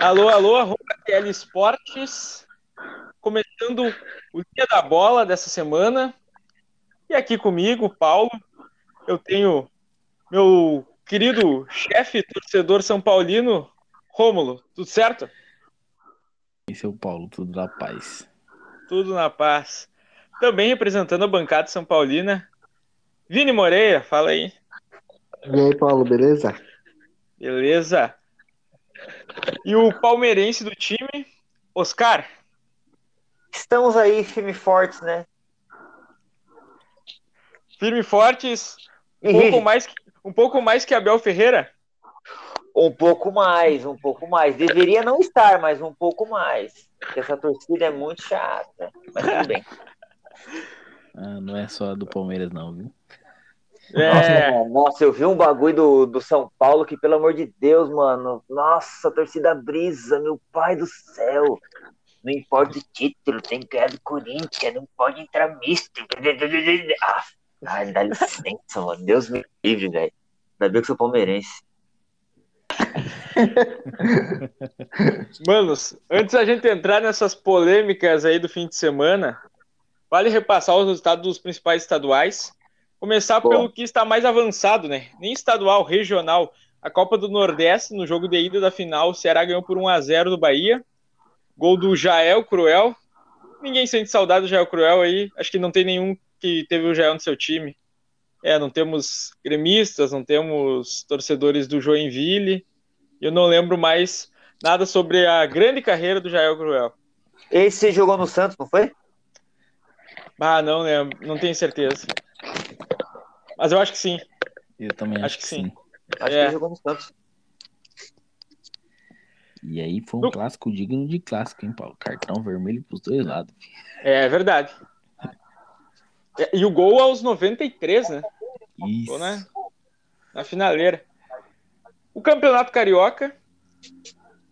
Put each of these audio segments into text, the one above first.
Alô, alô, arroba TL Esportes, começando o dia da bola dessa semana. E aqui comigo, Paulo, eu tenho meu querido chefe torcedor São Paulino, Rômulo. Tudo certo? Esse é o Paulo, tudo na paz. Tudo na paz. Também representando a bancada São Paulina, Vini Moreira, fala aí. E aí, Paulo, beleza? Beleza. E o palmeirense do time, Oscar. Estamos aí, firme e fortes, né? Firme e fortes, um E pouco mais, que- um pouco mais que Abel Ferreira. Um pouco mais, um pouco mais. Deveria não estar, mas um pouco mais. Porque essa torcida é muito chata. Mas tudo bem. Ah, não é só a do Palmeiras, não, viu? É, Nossa, nossa, eu vi um bagulho do, do São Paulo que, pelo amor de Deus, mano. Nossa, a torcida brisa, meu pai do céu. Não importa o título, tem que ganhar do Corinthians, não pode entrar misto. Ah, ai, dá licença, mano. Deus me livre, velho. Ainda bem que eu sou palmeirense. Manos, antes da gente entrar nessas polêmicas aí do fim de semana, vale repassar os resultados dos principais estaduais. Começar Boa. pelo que está mais avançado, né? Nem estadual, regional. A Copa do Nordeste, no jogo de ida da final, o Ceará ganhou por 1 a 0 do Bahia. Gol do Jael Cruel. Ninguém sente saudade do Jael Cruel aí. Acho que não tem nenhum que teve o Jael no seu time. É, não temos gremistas, não temos torcedores do Joinville. Eu não lembro mais nada sobre a grande carreira do Jael Cruel. Esse jogou no Santos, não foi? Ah, não lembro, não tenho certeza. Mas eu acho que sim. Eu também acho, Acho que que sim. sim. Acho É. que ele jogou no Santos. E aí foi um clássico digno de clássico, hein, Paulo? Cartão vermelho pros dois lados. É verdade. É, E o gol aos 93, né? Isso. Gol na, na finaleira. O Campeonato Carioca.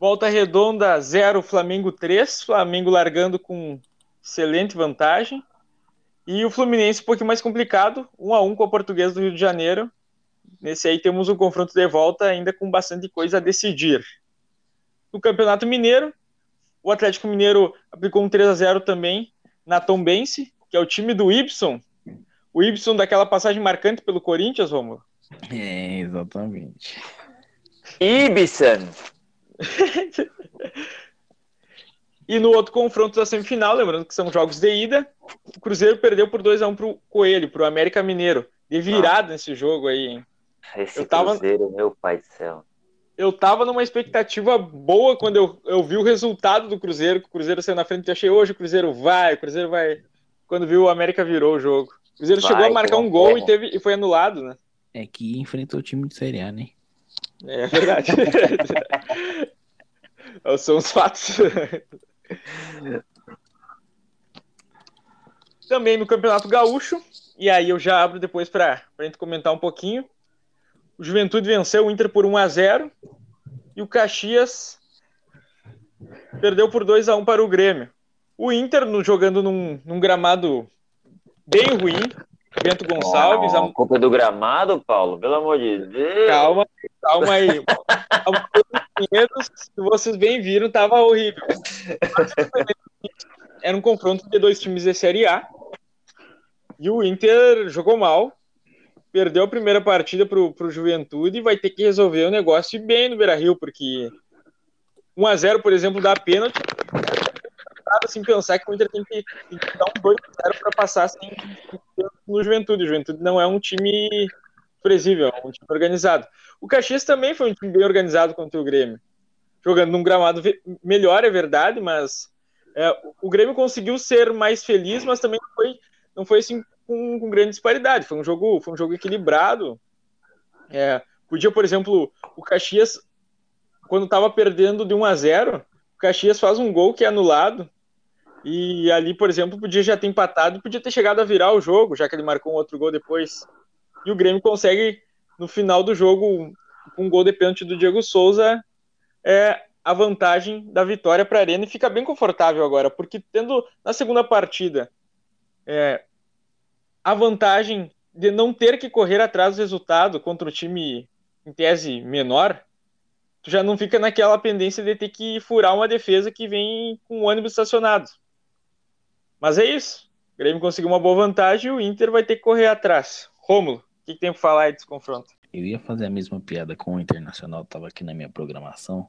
Volta Redonda 0, Flamengo 3. Flamengo largando com excelente vantagem. E o Fluminense um pouquinho mais complicado, 1 a 1 com a Portuguesa do Rio de Janeiro. Nesse aí temos um confronto de volta ainda com bastante coisa a decidir. No Campeonato Mineiro, o Atlético Mineiro aplicou um 3 a 0 também na Tombense, que é o time do Ibson. O Ibson daquela passagem marcante pelo Corinthians, Romulo. É, exatamente. Ibsen. E no outro confronto da semifinal, lembrando que são jogos de ida, o Cruzeiro perdeu por 2 a 1 pro Coelho, pro América Mineiro. De virada nesse jogo aí, hein? Esse Eu tava- Cruzeiro, meu pai do céu. Eu tava numa expectativa boa quando eu, eu vi o resultado do Cruzeiro, que o Cruzeiro saiu na frente, eu achei hoje o Cruzeiro vai, o Cruzeiro vai. Quando viu o América virou o jogo. O Cruzeiro Vai, chegou a marcar um gol e, teve, e foi anulado, né? É que enfrentou o time de Série A, né? É verdade. São os fatos. Também no Campeonato Gaúcho, e aí eu já abro depois para a gente comentar um pouquinho. O Juventude venceu o Inter por 1 a 0 e o Caxias perdeu por 2 a 1 para o Grêmio. O Inter no, jogando num, num gramado bem ruim, Bento Gonçalves, Oh, a- culpa do gramado, Paulo? Pelo amor de Deus. Calma, calma aí. Calma, Pinheiros, se vocês bem viram, tava horrível. Era um confronto de dois times de Série A. E o Inter jogou mal. Perdeu a primeira partida pro, pro Juventude e vai ter que resolver o negócio bem no Beira Rio, porque 1x0, por exemplo, dá pênalti. Assim pensar que o Inter tem que, tem que dar um 2x0 para passar sem no Juventude. O Juventude não é um time presível, é um time organizado. O Caxias também foi um time bem organizado contra o Grêmio. Jogando num gramado melhor, é verdade, mas é, o Grêmio conseguiu ser mais feliz, mas também foi, não foi assim com, com grande disparidade. Foi um jogo, foi um jogo equilibrado. É, podia, por exemplo, o Caxias, quando estava perdendo de 1 a 0, o Caxias faz um gol que é anulado. E ali, por exemplo, podia já ter empatado, podia ter chegado a virar o jogo, já que ele marcou um outro gol depois. E o Grêmio consegue, no final do jogo, com um gol de pênalti do Diego Souza, é, a vantagem da vitória para a Arena e fica bem confortável agora, porque tendo na segunda partida é, a vantagem de não ter que correr atrás do resultado contra o time em tese menor, tu já não fica naquela pendência de ter que furar uma defesa que vem com o ônibus estacionado. Mas é isso. O Grêmio conseguiu uma boa vantagem e o Inter vai ter que correr atrás. Rômulo, que, que tem para falar aí desse confronto? Eu ia fazer a mesma piada com o Internacional, tava aqui na minha programação.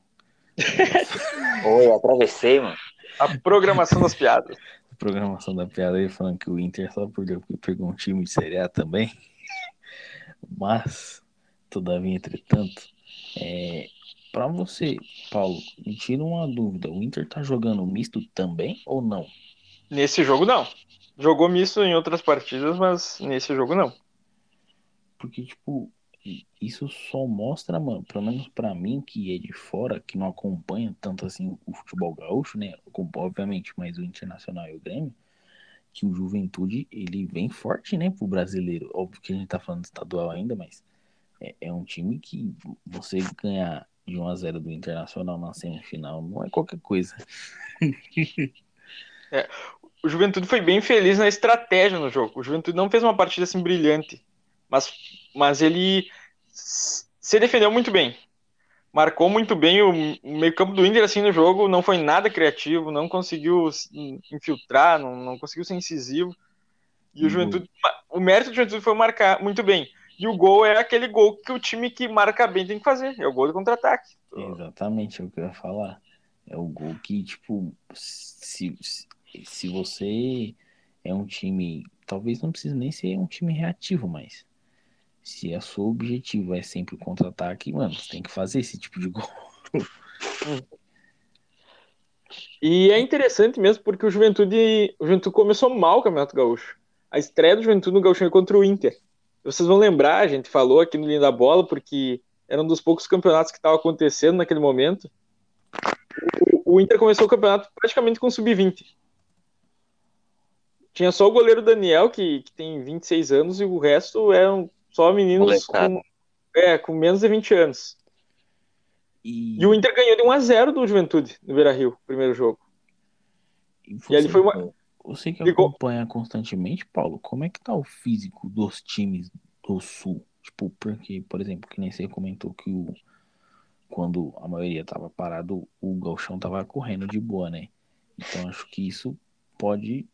Oi, atravessei, mano. A programação das piadas. A programação da piada aí falando que o Inter só perdeu porque pegou um time de Série A também. Mas, todavia, entretanto, é, para você, Paulo, me tira uma dúvida. O Inter tá jogando misto também ou não? Nesse jogo, não. Jogou misto em outras partidas, mas nesse jogo, não. Porque, tipo, isso só mostra, mano, pelo menos para mim, que é de fora, que não acompanha tanto assim o futebol gaúcho, né? Obviamente, mas o Internacional e o Grêmio, que o Juventude, ele vem forte, né, pro brasileiro. Óbvio que a gente tá falando estadual ainda, mas é, é um time que você ganhar de 1 a 0 do Internacional na semifinal não é qualquer coisa. é, o Juventude foi bem feliz na estratégia no jogo. O Juventude não fez uma partida assim brilhante, mas, mas ele se defendeu muito bem. Marcou muito bem o meio-campo do Inter assim no jogo, não foi nada criativo, não conseguiu infiltrar, não, não conseguiu ser incisivo. E uhum. o Juventude, o mérito do Juventude foi marcar muito bem. E o gol é aquele gol que o time que marca bem tem que fazer, é o gol de contra-ataque. Exatamente, é o que eu ia falar. É o gol que, tipo, se, se você é um time, talvez não precise nem ser um time reativo, mas se a seu objetivo é sempre o contra-ataque, mano, você tem que fazer esse tipo de gol. E é interessante mesmo porque o Juventude, o Juventude começou mal o Campeonato Gaúcho. A estreia do Juventude no Gaúcho foi contra o Inter. Vocês vão lembrar, a gente falou aqui no Linha da Bola, porque era um dos poucos campeonatos que estava acontecendo naquele momento. O, o Inter começou o campeonato praticamente com sub-20. Tinha só o goleiro Daniel, que, que tem 26 anos, e o resto eram só meninos com, é, com menos de 20 anos. E... e o Inter ganhou de 1 a 0 do Juventude no Beira Rio, primeiro jogo. E, você, e ali foi uma. Você que Ficou... acompanha constantemente, Paulo, como é que tá o físico dos times do Sul? Tipo, porque, por exemplo, que nem você comentou que o quando a maioria tava parado, o galchão tava correndo de boa, né? Então acho que isso pode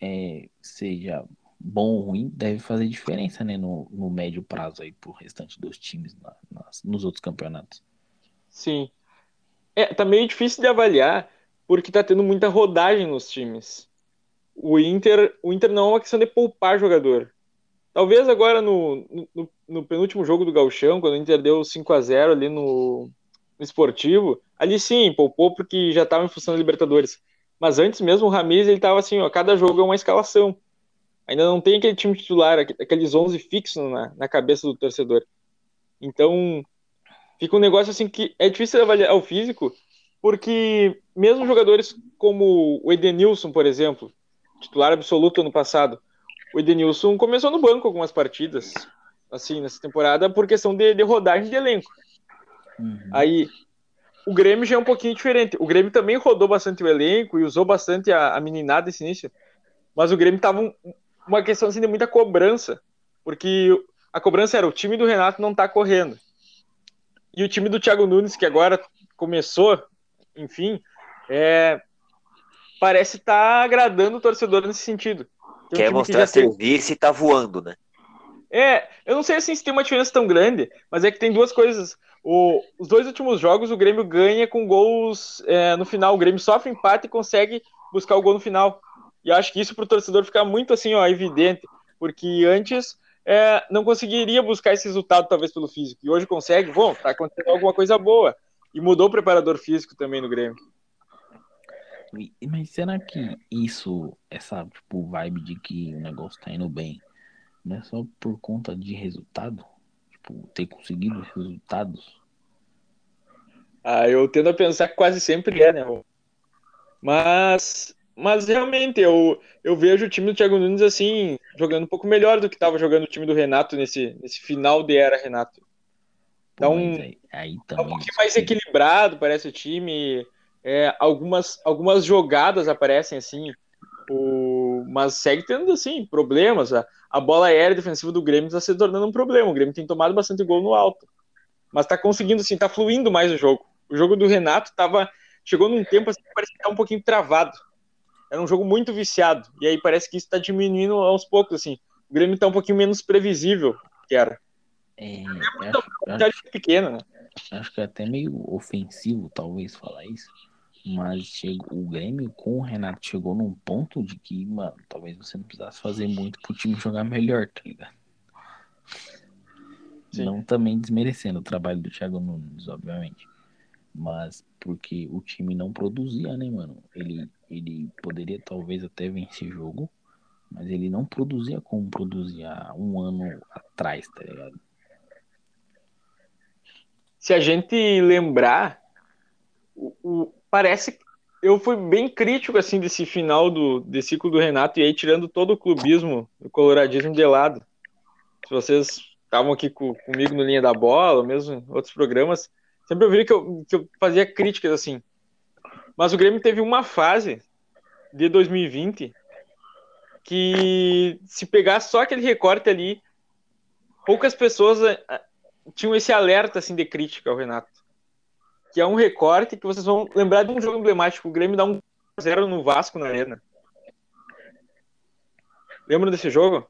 é, seja bom ou ruim, deve fazer diferença, né, no, no médio prazo aí pro restante dos times na, nas, nos outros campeonatos. Sim. É, tá meio difícil de avaliar, porque tá tendo muita rodagem nos times. O Inter, o Inter não é uma questão de poupar jogador. Talvez agora no, no, no penúltimo jogo do Galchão, quando o Inter deu 5 a 0 ali no, no esportivo, ali sim, poupou porque já estava em função da Libertadores. Mas antes mesmo o Ramires, ele tava assim, ó, cada jogo é uma escalação. Ainda não tem aquele time titular, aqueles 11 fixos na, na cabeça do torcedor. Então, fica um negócio assim que é difícil avaliar o físico, porque mesmo jogadores como o Edenilson, por exemplo, titular absoluto ano passado, o Edenilson começou no banco algumas partidas, assim, nessa temporada, por questão de, de rodagem de elenco. Uhum. Aí, o Grêmio já é um pouquinho diferente. O Grêmio também rodou bastante o elenco e usou bastante a, a meninada nesse início. Mas o Grêmio tava um, uma questão assim, de muita cobrança. Porque a cobrança era o time do Renato não tá correndo. E o time do Thiago Nunes, que agora começou, enfim, é, parece estar tá agradando o torcedor nesse sentido. Tem Quer mostrar que serviço tem... e tá voando, né? É, eu não sei assim, se tem uma diferença tão grande, mas é que tem duas coisas. O, os dois últimos jogos, o Grêmio ganha com gols é, no final. O Grêmio sofre empate e consegue buscar o gol no final. E acho que isso para o torcedor fica muito assim, ó, evidente, porque antes é, não conseguiria buscar esse resultado, talvez pelo físico. E hoje consegue, bom, tá acontecendo alguma coisa boa. E mudou o preparador físico também no Grêmio. Mas será que isso, essa tipo, vibe de que o negócio tá indo bem, não é só por conta de resultado? tipo, ter conseguido resultados? Ah, eu tendo a pensar que quase sempre é, né? Mas, mas realmente, eu, eu vejo o time do Thiago Nunes assim, jogando um pouco melhor do que estava jogando o time do Renato nesse, nesse final de era Renato. Então, aí, aí tá um pouquinho mais equilibrado, parece o time. É, algumas, algumas jogadas aparecem assim. O, mas segue tendo, assim, problemas. A, a bola aérea defensiva do Grêmio está se tornando um problema. O Grêmio tem tomado bastante gol no alto. Mas está conseguindo, assim, tá fluindo mais o jogo. O jogo do Renato tava, chegou num tempo assim, que parece que tá um pouquinho travado. Era um jogo muito viciado. E aí parece que isso está diminuindo aos poucos, assim. O Grêmio está um pouquinho menos previsível que era. É, é acho, acho, pequeno, né? Acho que é até meio ofensivo, talvez, falar isso. Mas chegou, o Grêmio com o Renato chegou num ponto de que, mano, talvez você não precisasse fazer muito pro time jogar melhor, tá ligado? Sim. Não também desmerecendo o trabalho do Thiago Nunes, obviamente. Mas porque o time não produzia, né, mano? Ele, ele poderia talvez até vencer jogo, mas ele não produzia como produzia um ano atrás, tá ligado? Se a gente lembrar, o, o parece eu fui bem crítico assim desse final do desse ciclo do Renato e aí tirando todo o clubismo, o coloradismo de lado. Se vocês estavam aqui com, comigo no linha da bola, mesmo em outros programas, sempre ouviram que eu, que eu fazia críticas assim. Mas o Grêmio teve uma fase de 2020 que se pegar só aquele recorte ali, poucas pessoas eh, tinham esse alerta assim de crítica ao Renato que é um recorte que vocês vão lembrar de um jogo emblemático. O Grêmio dá um 0 no Vasco na Arena. Lembram desse jogo?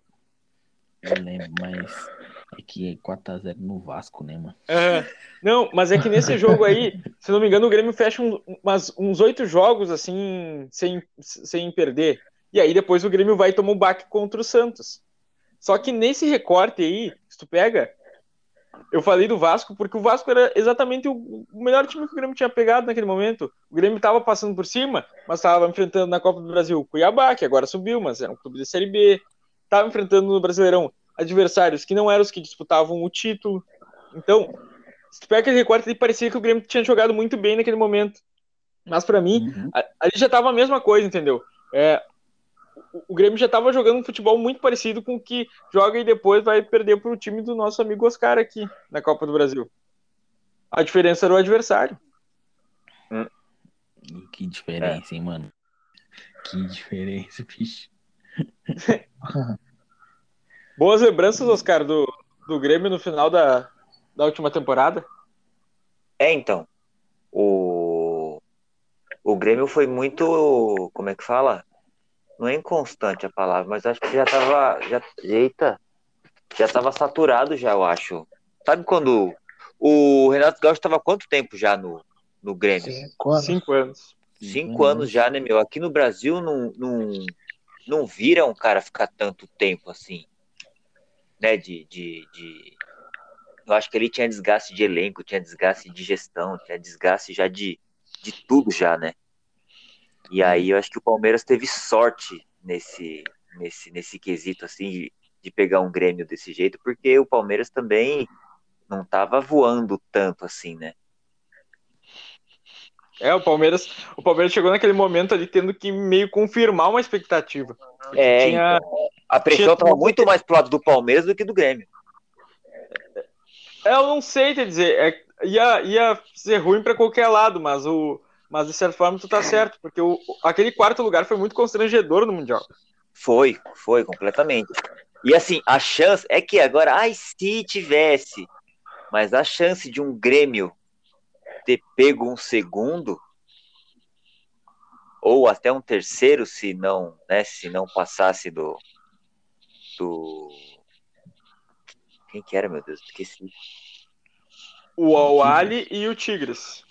Eu lembro, mas é que é 4x0 no Vasco, né, mano? É, não, mas é que nesse jogo aí, se não me engano, o Grêmio fecha um, umas, uns oito jogos assim, sem, sem perder. E aí depois o Grêmio vai tomar um baque contra o Santos. Só que nesse recorte aí, se tu pega, eu falei do Vasco porque o Vasco era exatamente o melhor time que o Grêmio tinha pegado naquele momento. O Grêmio estava passando por cima, mas estava enfrentando na Copa do Brasil o Cuiabá, que agora subiu, mas era um clube de Série B. Estava enfrentando no Brasileirão adversários que não eram os que disputavam o título. Então, se tu pega aquele recorte, parecia que o Grêmio tinha jogado muito bem naquele momento. Mas para mim, uhum. ali já estava a mesma coisa, entendeu? É, o Grêmio já estava jogando um futebol muito parecido com o que joga e depois vai perder para o time do nosso amigo Oscar aqui na Copa do Brasil. A diferença era o adversário. Hum. Que diferença, é. hein, mano? Que diferença, bicho. Boas lembranças, Oscar, do, do Grêmio no final da, da última temporada? É, então. O, o Grêmio foi muito. Como é que fala? não é inconstante a palavra, mas acho que já tava. Já, eita, já tava saturado já, eu acho. Sabe quando o Renato Gaúcho estava quanto tempo já no, no Grêmio? Cinco anos. Cinco anos, Cinco anos já, né, meu? Aqui no Brasil não, não, não vira um cara ficar tanto tempo assim, né? De, de, de... Eu acho que ele tinha desgaste de elenco, tinha desgaste de gestão, tinha desgaste já de, de tudo já, né? E aí eu acho que o Palmeiras teve sorte nesse, nesse, nesse quesito, assim, de, de pegar um Grêmio desse jeito, porque o Palmeiras também não estava voando tanto assim, né? É, o Palmeiras, o Palmeiras chegou naquele momento ali tendo que meio confirmar uma expectativa. É, tinha, então, a pressão estava muito mais pro lado do Palmeiras do que do Grêmio. É, eu não sei te dizer, é, ia, ia ser ruim para qualquer lado, mas o, mas de certa forma tu tá certo, porque o, aquele quarto lugar foi muito constrangedor no Mundial. Foi, foi, completamente. E assim, a chance é que agora, ai, se tivesse, mas a chance de um Grêmio ter pego um segundo, ou até um terceiro, se não, né, se não passasse do. do... Quem que era, meu Deus? Esqueci. O Awali e o Tigres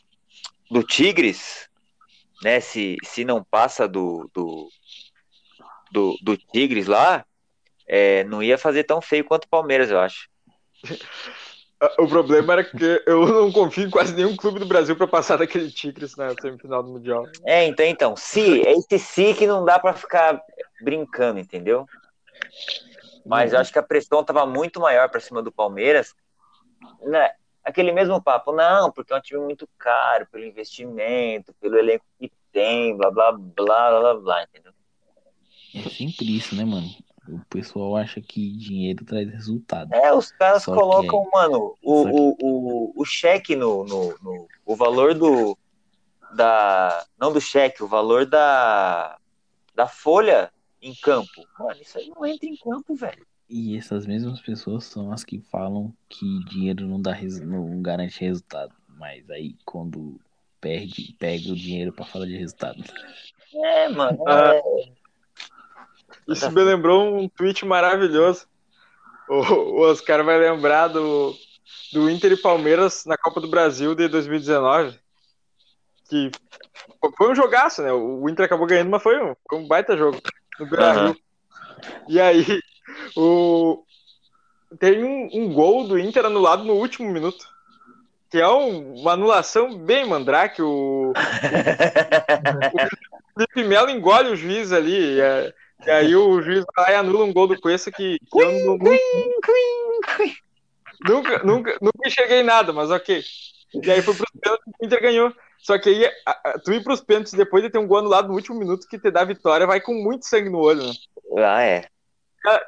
do Tigres, né? Se, se não passa do, do, do, do Tigres lá, é, não ia fazer tão feio quanto o Palmeiras, eu acho. O problema era que eu não confio em quase nenhum clube do Brasil para passar daquele Tigres na semifinal do Mundial. É, então, então, se, é esse se que não dá para ficar brincando, entendeu? Mas eu acho que a pressão estava muito maior para cima do Palmeiras, né? aquele mesmo papo, não, porque é um time muito caro, pelo investimento, pelo elenco que tem, blá, blá, blá, blá, blá, entendeu? É sempre isso, né, mano? O pessoal acha que dinheiro traz resultado. É, os caras Só colocam, é... mano, o, o, o, o cheque no, no, no, O valor do. Da. Não do cheque, o valor da. Da folha em campo. Mano, isso aí não entra em campo, velho. E essas mesmas pessoas são as que falam que dinheiro não dá res... não garante resultado. Mas aí quando perde, pega o dinheiro para falar de resultado. É, mano. Ah, é... Isso me lembrou um tweet maravilhoso. O, o Oscar vai lembrar do, do Inter e Palmeiras na Copa do Brasil de 2019. Que foi um jogaço, né? O Inter acabou ganhando, mas foi um, foi um baita jogo no Beira uhum. E aí, o... tem um, um, gol do Inter anulado no último minuto. Que é um, uma anulação bem mandrake. O, o Felipe Melo engole o juiz ali. É, e aí o juiz vai e anula um gol do Cuesta que, eu não, nunca, nunca, nunca, nunca enxerguei nada, mas ok. E aí foi pro pênaltis o Inter ganhou. Só que aí, tu ir pros pênaltis depois de ter um gol anulado no último minuto que te dá vitória, vai com muito sangue no olho, né? Ah, é.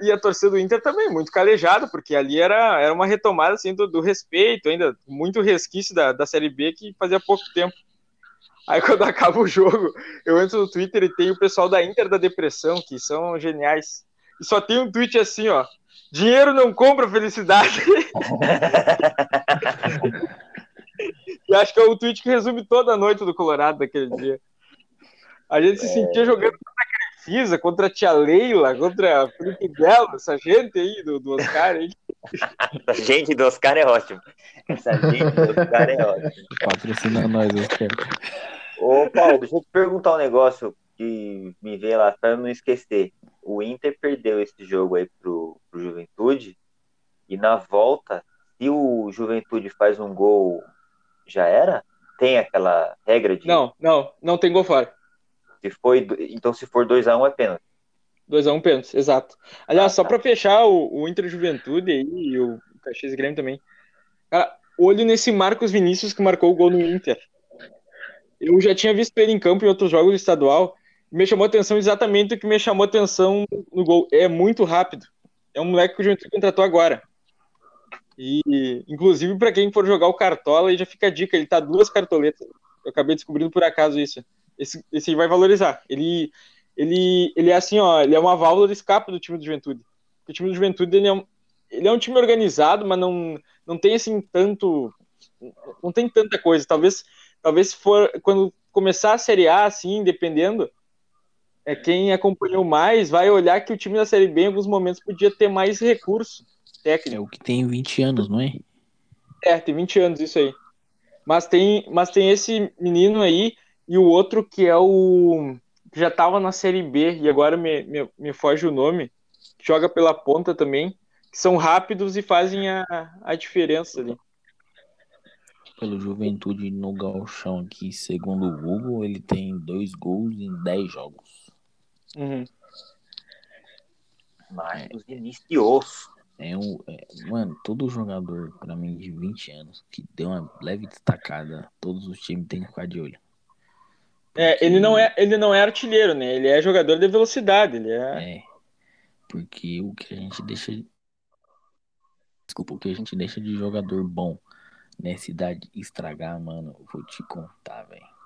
E a torcida do Inter também, muito calejada, porque ali era, era uma retomada assim, do, do respeito, ainda muito resquício da, da Série B que fazia pouco tempo. Aí quando acaba o jogo, eu entro no Twitter e tem o pessoal da Inter da Depressão, que são geniais. E só tem um tweet assim, ó. Dinheiro não compra felicidade. E acho que é o tweet que resume toda a noite do Colorado daquele dia. A gente se é... sentia jogando contra a Crefisa, contra a tia Leila, contra a Felipe Belo, essa gente aí do, do Oscar. Aí. essa gente do Oscar é ótimo. Essa gente do Oscar é ótimo. Patrocina nós, Oscar. Ô, Paulo, deixa eu te perguntar um negócio que me veio lá para não esquecer. O Inter perdeu esse jogo aí pro, pro Juventude e na volta, se o Juventude faz um gol já era? Tem aquela regra de. Não, não, não tem gol fora. Se foi, então, se for 2x1 um, é pênalti. 2x1 um, pênalti, exato. Aliás, ah, só tá. para fechar o, o Inter Juventude aí, e o Caxias Grêmio também. Cara, olho nesse Marcos Vinícius que marcou o gol no Inter. Eu já tinha visto ele em campo em outros jogos do estadual. Me chamou atenção exatamente o que me chamou atenção no gol. É muito rápido. É um moleque que o Juventude contratou agora. E, inclusive, para quem for jogar o Cartola, aí já fica a dica: ele tá duas cartoletas. Eu acabei descobrindo por acaso isso. Esse, esse vai valorizar. Ele, ele, ele é assim, ó, ele é uma válvula de escape do time do Juventude. O time do Juventude ele é, um, ele é um time organizado, mas não, não tem assim tanto. Não tem tanta coisa. Talvez, talvez for quando começar a Série A, assim, dependendo, é quem acompanhou mais vai olhar que o time da Série B em alguns momentos podia ter mais recursos técnico. É o que tem 20 anos, não é? É, tem 20 anos isso aí. Mas tem, mas tem esse menino aí e o outro que é o. que já tava na Série B e agora me, me, me foge o nome. Joga pela ponta também. Que são rápidos e fazem a, a diferença ali. Pelo Juventude no Galchão aqui, segundo o Google, ele tem dois gols em 10 jogos. Uhum. Marcos Vinícius. É um, é, mano, todo jogador, pra mim, de 20 anos, que deu uma leve destacada, todos os times têm que ficar de olho. Porque... É, ele não é, ele não é artilheiro, né? Ele é jogador de velocidade, ele é. É. Porque o que a gente deixa. Desculpa, o que a gente deixa de jogador bom nessa idade estragar, mano, vou te contar, velho.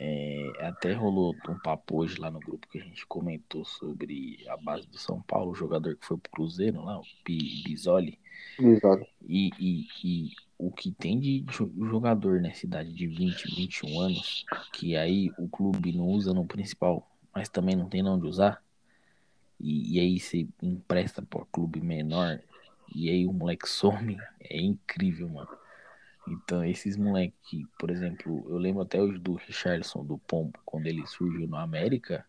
É, até rolou um papo hoje lá no grupo que a gente comentou sobre a base do São Paulo, o jogador que foi pro Cruzeiro lá, o Bisoli. E, e, e, o que tem de jogador nessa idade de 20, 21 anos, que aí o clube não usa no principal, mas também não tem onde usar, e, e aí você empresta para clube menor, e aí o moleque some, é incrível, mano. Então, esses moleques, por exemplo, eu lembro até hoje do Richardson, do Pombo, quando ele surgiu no América.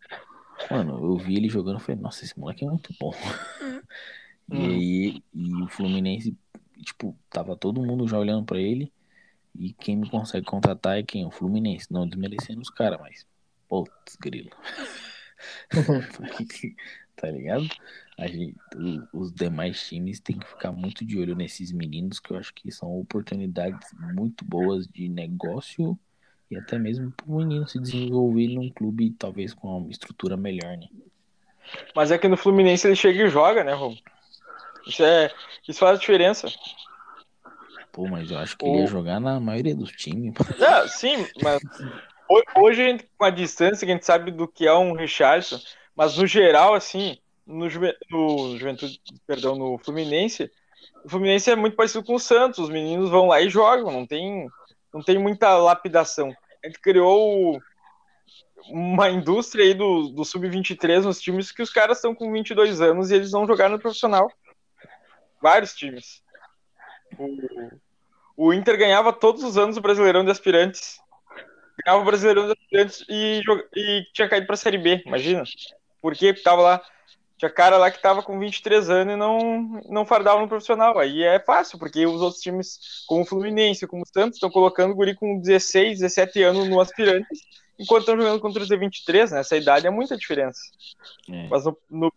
Mano, eu vi ele jogando e falei, nossa, esse moleque é muito bom. e aí, e o Fluminense, tipo, tava todo mundo já olhando para ele. E quem me consegue contratar é quem? O Fluminense. Não desmerecendo os caras, mas. Putz, grilo. tá ligado? A gente, os demais times têm que ficar muito de olho nesses meninos, que eu acho que são oportunidades muito boas de negócio e até mesmo para o menino se desenvolver num clube talvez com uma estrutura melhor, né? Mas é que no Fluminense ele chega e joga, né, Romo? Isso, é, isso faz a diferença. Pô, mas eu acho que o... ele ia jogar na maioria dos times. Sim, mas hoje, com a distância que a gente sabe do que é um Richardson, Mas no geral, assim, no, no Juventude, perdão, no Fluminense, o Fluminense é muito parecido com o Santos. Os meninos vão lá e jogam, não tem, não tem muita lapidação. A gente criou uma indústria aí do, do sub-23 nos times que os caras estão com 22 anos e eles vão jogar no profissional. Vários times. O, o Inter ganhava todos os anos o Brasileirão de Aspirantes. Ganhava o Brasileirão de Aspirantes e, e tinha caído para a Série B, imagina. Porque tava lá tinha cara lá que tava com 23 anos e não, não fardava no profissional. Aí é fácil, porque os outros times, como o Fluminense, como o Santos, estão colocando o guri com 16, 17 anos no aspirante, enquanto estão jogando contra os de 23, né? Essa idade é muita diferença. É. Mas no, no,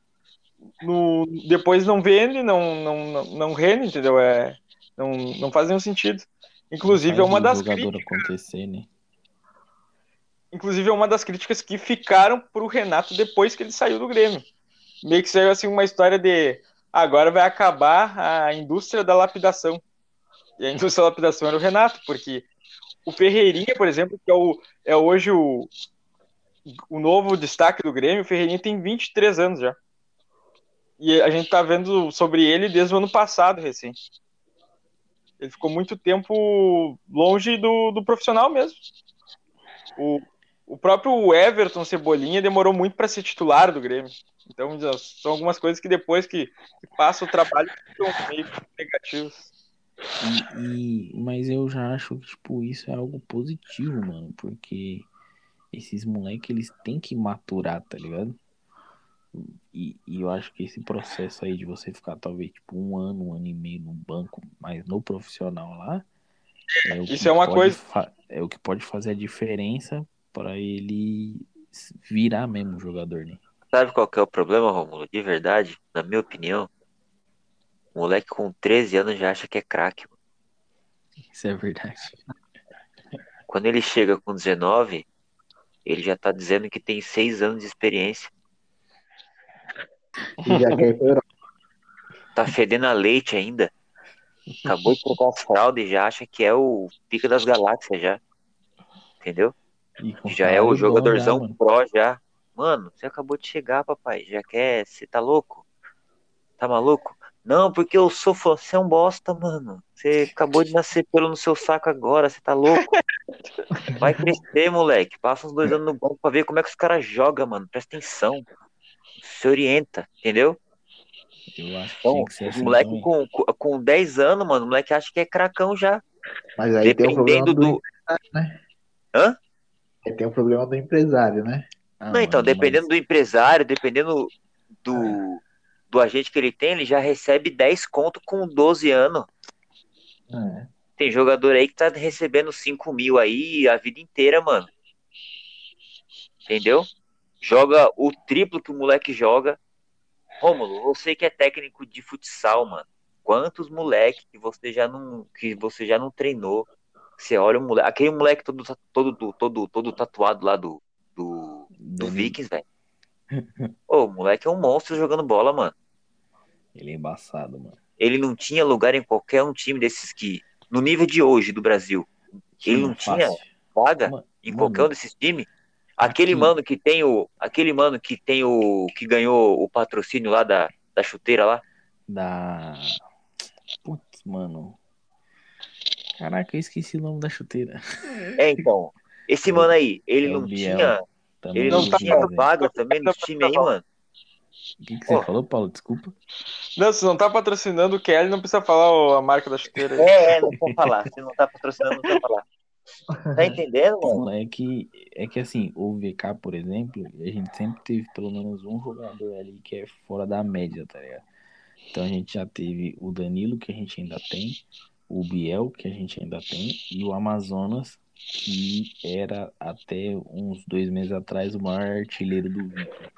no, depois não vende, não, não, não, não rende, entendeu? É, não, não faz nenhum sentido. Inclusive, é uma das críticas. Acontecer, né? Inclusive, é uma das críticas que ficaram pro Renato depois que ele saiu do Grêmio meio que saiu assim uma história de agora vai acabar a indústria da lapidação. E a indústria da lapidação era o Renato, porque o Ferreirinha, por exemplo, que é, o, é hoje o, o novo destaque do Grêmio, o Ferreirinha tem 23 anos já. E a gente tá vendo sobre ele desde o ano passado, recém. Ele ficou muito tempo longe do, do profissional mesmo. O, o próprio Everton Cebolinha demorou muito para ser titular do Grêmio. Então, são algumas coisas que depois que, que passa o trabalho ficam meio negativos. E, e, mas eu já acho que, tipo, isso é algo positivo, mano, porque esses moleques, eles têm que maturar, tá ligado? E, e, eu acho que esse processo aí de você ficar, talvez, tipo, um ano, um ano e meio no banco, mas no profissional lá, é isso é uma coisa. É o que pode fazer a diferença para ele virar mesmo jogador, né? Sabe qual que é o problema, Romulo? De verdade, na minha opinião, o moleque com 13 anos já acha que é craque. Isso é verdade. Quando ele chega com 19, ele já tá dizendo que tem 6 anos de experiência. já quer Tá fedendo a leite ainda. Acabou de trocar as fraldas e já acha que é o pica das galáxias já. Entendeu? Já é o jogadorzão bom, já, pro já. Mano, você acabou de chegar, papai. Já quer? Você tá louco? Tá maluco? Não, porque eu sou fã. Você é um bosta, mano. Você acabou de nascer pelo no seu saco agora. Você tá louco? Vai crescer, moleque. Passa uns dois anos no banco pra ver como é que os caras jogam, mano. Presta atenção. Se orienta, entendeu? Eu acho que então, que assim moleque com, com 10 anos, mano, o moleque acha que é cracão já. Mas aí Dependendo tem um do. do... Né? Hã? Aí tem o um problema do empresário, né? Não, então, dependendo do empresário, dependendo do, do agente que ele tem, ele já recebe 10 conto com 12 anos. É. Tem jogador aí que tá recebendo 5 mil aí a vida inteira, mano. Entendeu? Joga o triplo que o moleque joga. Rômulo, você que é técnico de futsal, mano. Quantos moleques que você já não que você já não treinou? Você olha o moleque, aquele moleque todo todo todo todo tatuado lá do do, Vikings, velho. Ô, o moleque é um monstro jogando bola, mano. Ele é embaçado, mano. Ele não tinha lugar em qualquer um time desses que, no nível de hoje do Brasil, ele não tinha vaga mano, em qualquer mano. um desses times. Aquele Aqui. mano que tem o. Aquele mano que tem o. que ganhou o patrocínio lá da, da chuteira lá. Da. Putz, mano. Caraca, eu esqueci o nome da chuteira. É, então. Esse mano aí, ele é não tinha. Também ele não, não tinha vaga também no time aí, mano. O que, que você falou, Paulo? Desculpa. Não, se não tá patrocinando o Kelly, não precisa falar a marca da chuteira. Aí. É, é, não pode falar. Se não tá patrocinando, não precisa falar. Tá entendendo, mano? É que, é que assim, o VK, por exemplo, a gente sempre teve pelo menos um jogador ali que é fora da média, tá ligado? Então a gente já teve o Danilo, que a gente ainda tem, o Biel, que a gente ainda tem, e o Amazonas, que era até uns dois meses atrás o maior artilheiro do Vikings.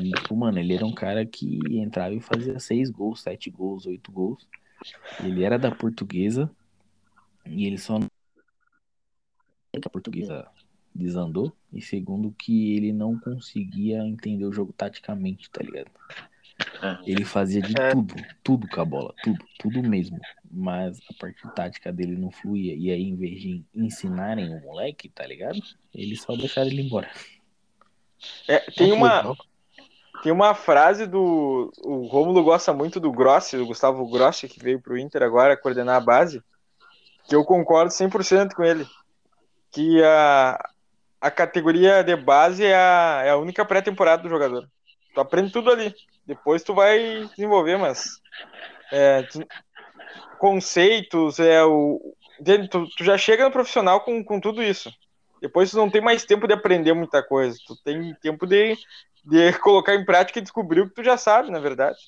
E, tipo, mano, ele era um cara que entrava e fazia seis gols, sete gols, oito gols. Ele era da portuguesa e ele só que a portuguesa desandou e segundo que ele não conseguia entender o jogo taticamente, tá ligado? É. Ele fazia de é. tudo, tudo com a bola, tudo, tudo mesmo. Mas a parte tática dele não fluía. E aí, em vez de ensinarem o moleque, tá ligado? Eles só deixaram ele embora. É, tem uma. Tem uma frase do. O Rômulo gosta muito do Grossi, do Gustavo Grossi, que veio para o Inter agora coordenar a base, que eu concordo 100% com ele. Que a, a categoria de base é a, é a única pré-temporada do jogador. Tu aprende tudo ali. Depois tu vai desenvolver, mas. É, tu, conceitos, é o. Tu, tu, já chega no profissional com, com tudo isso. Depois tu não tem mais tempo de aprender muita coisa. Tu tem tempo de, de colocar em prática e descobrir o que tu já sabe, na verdade.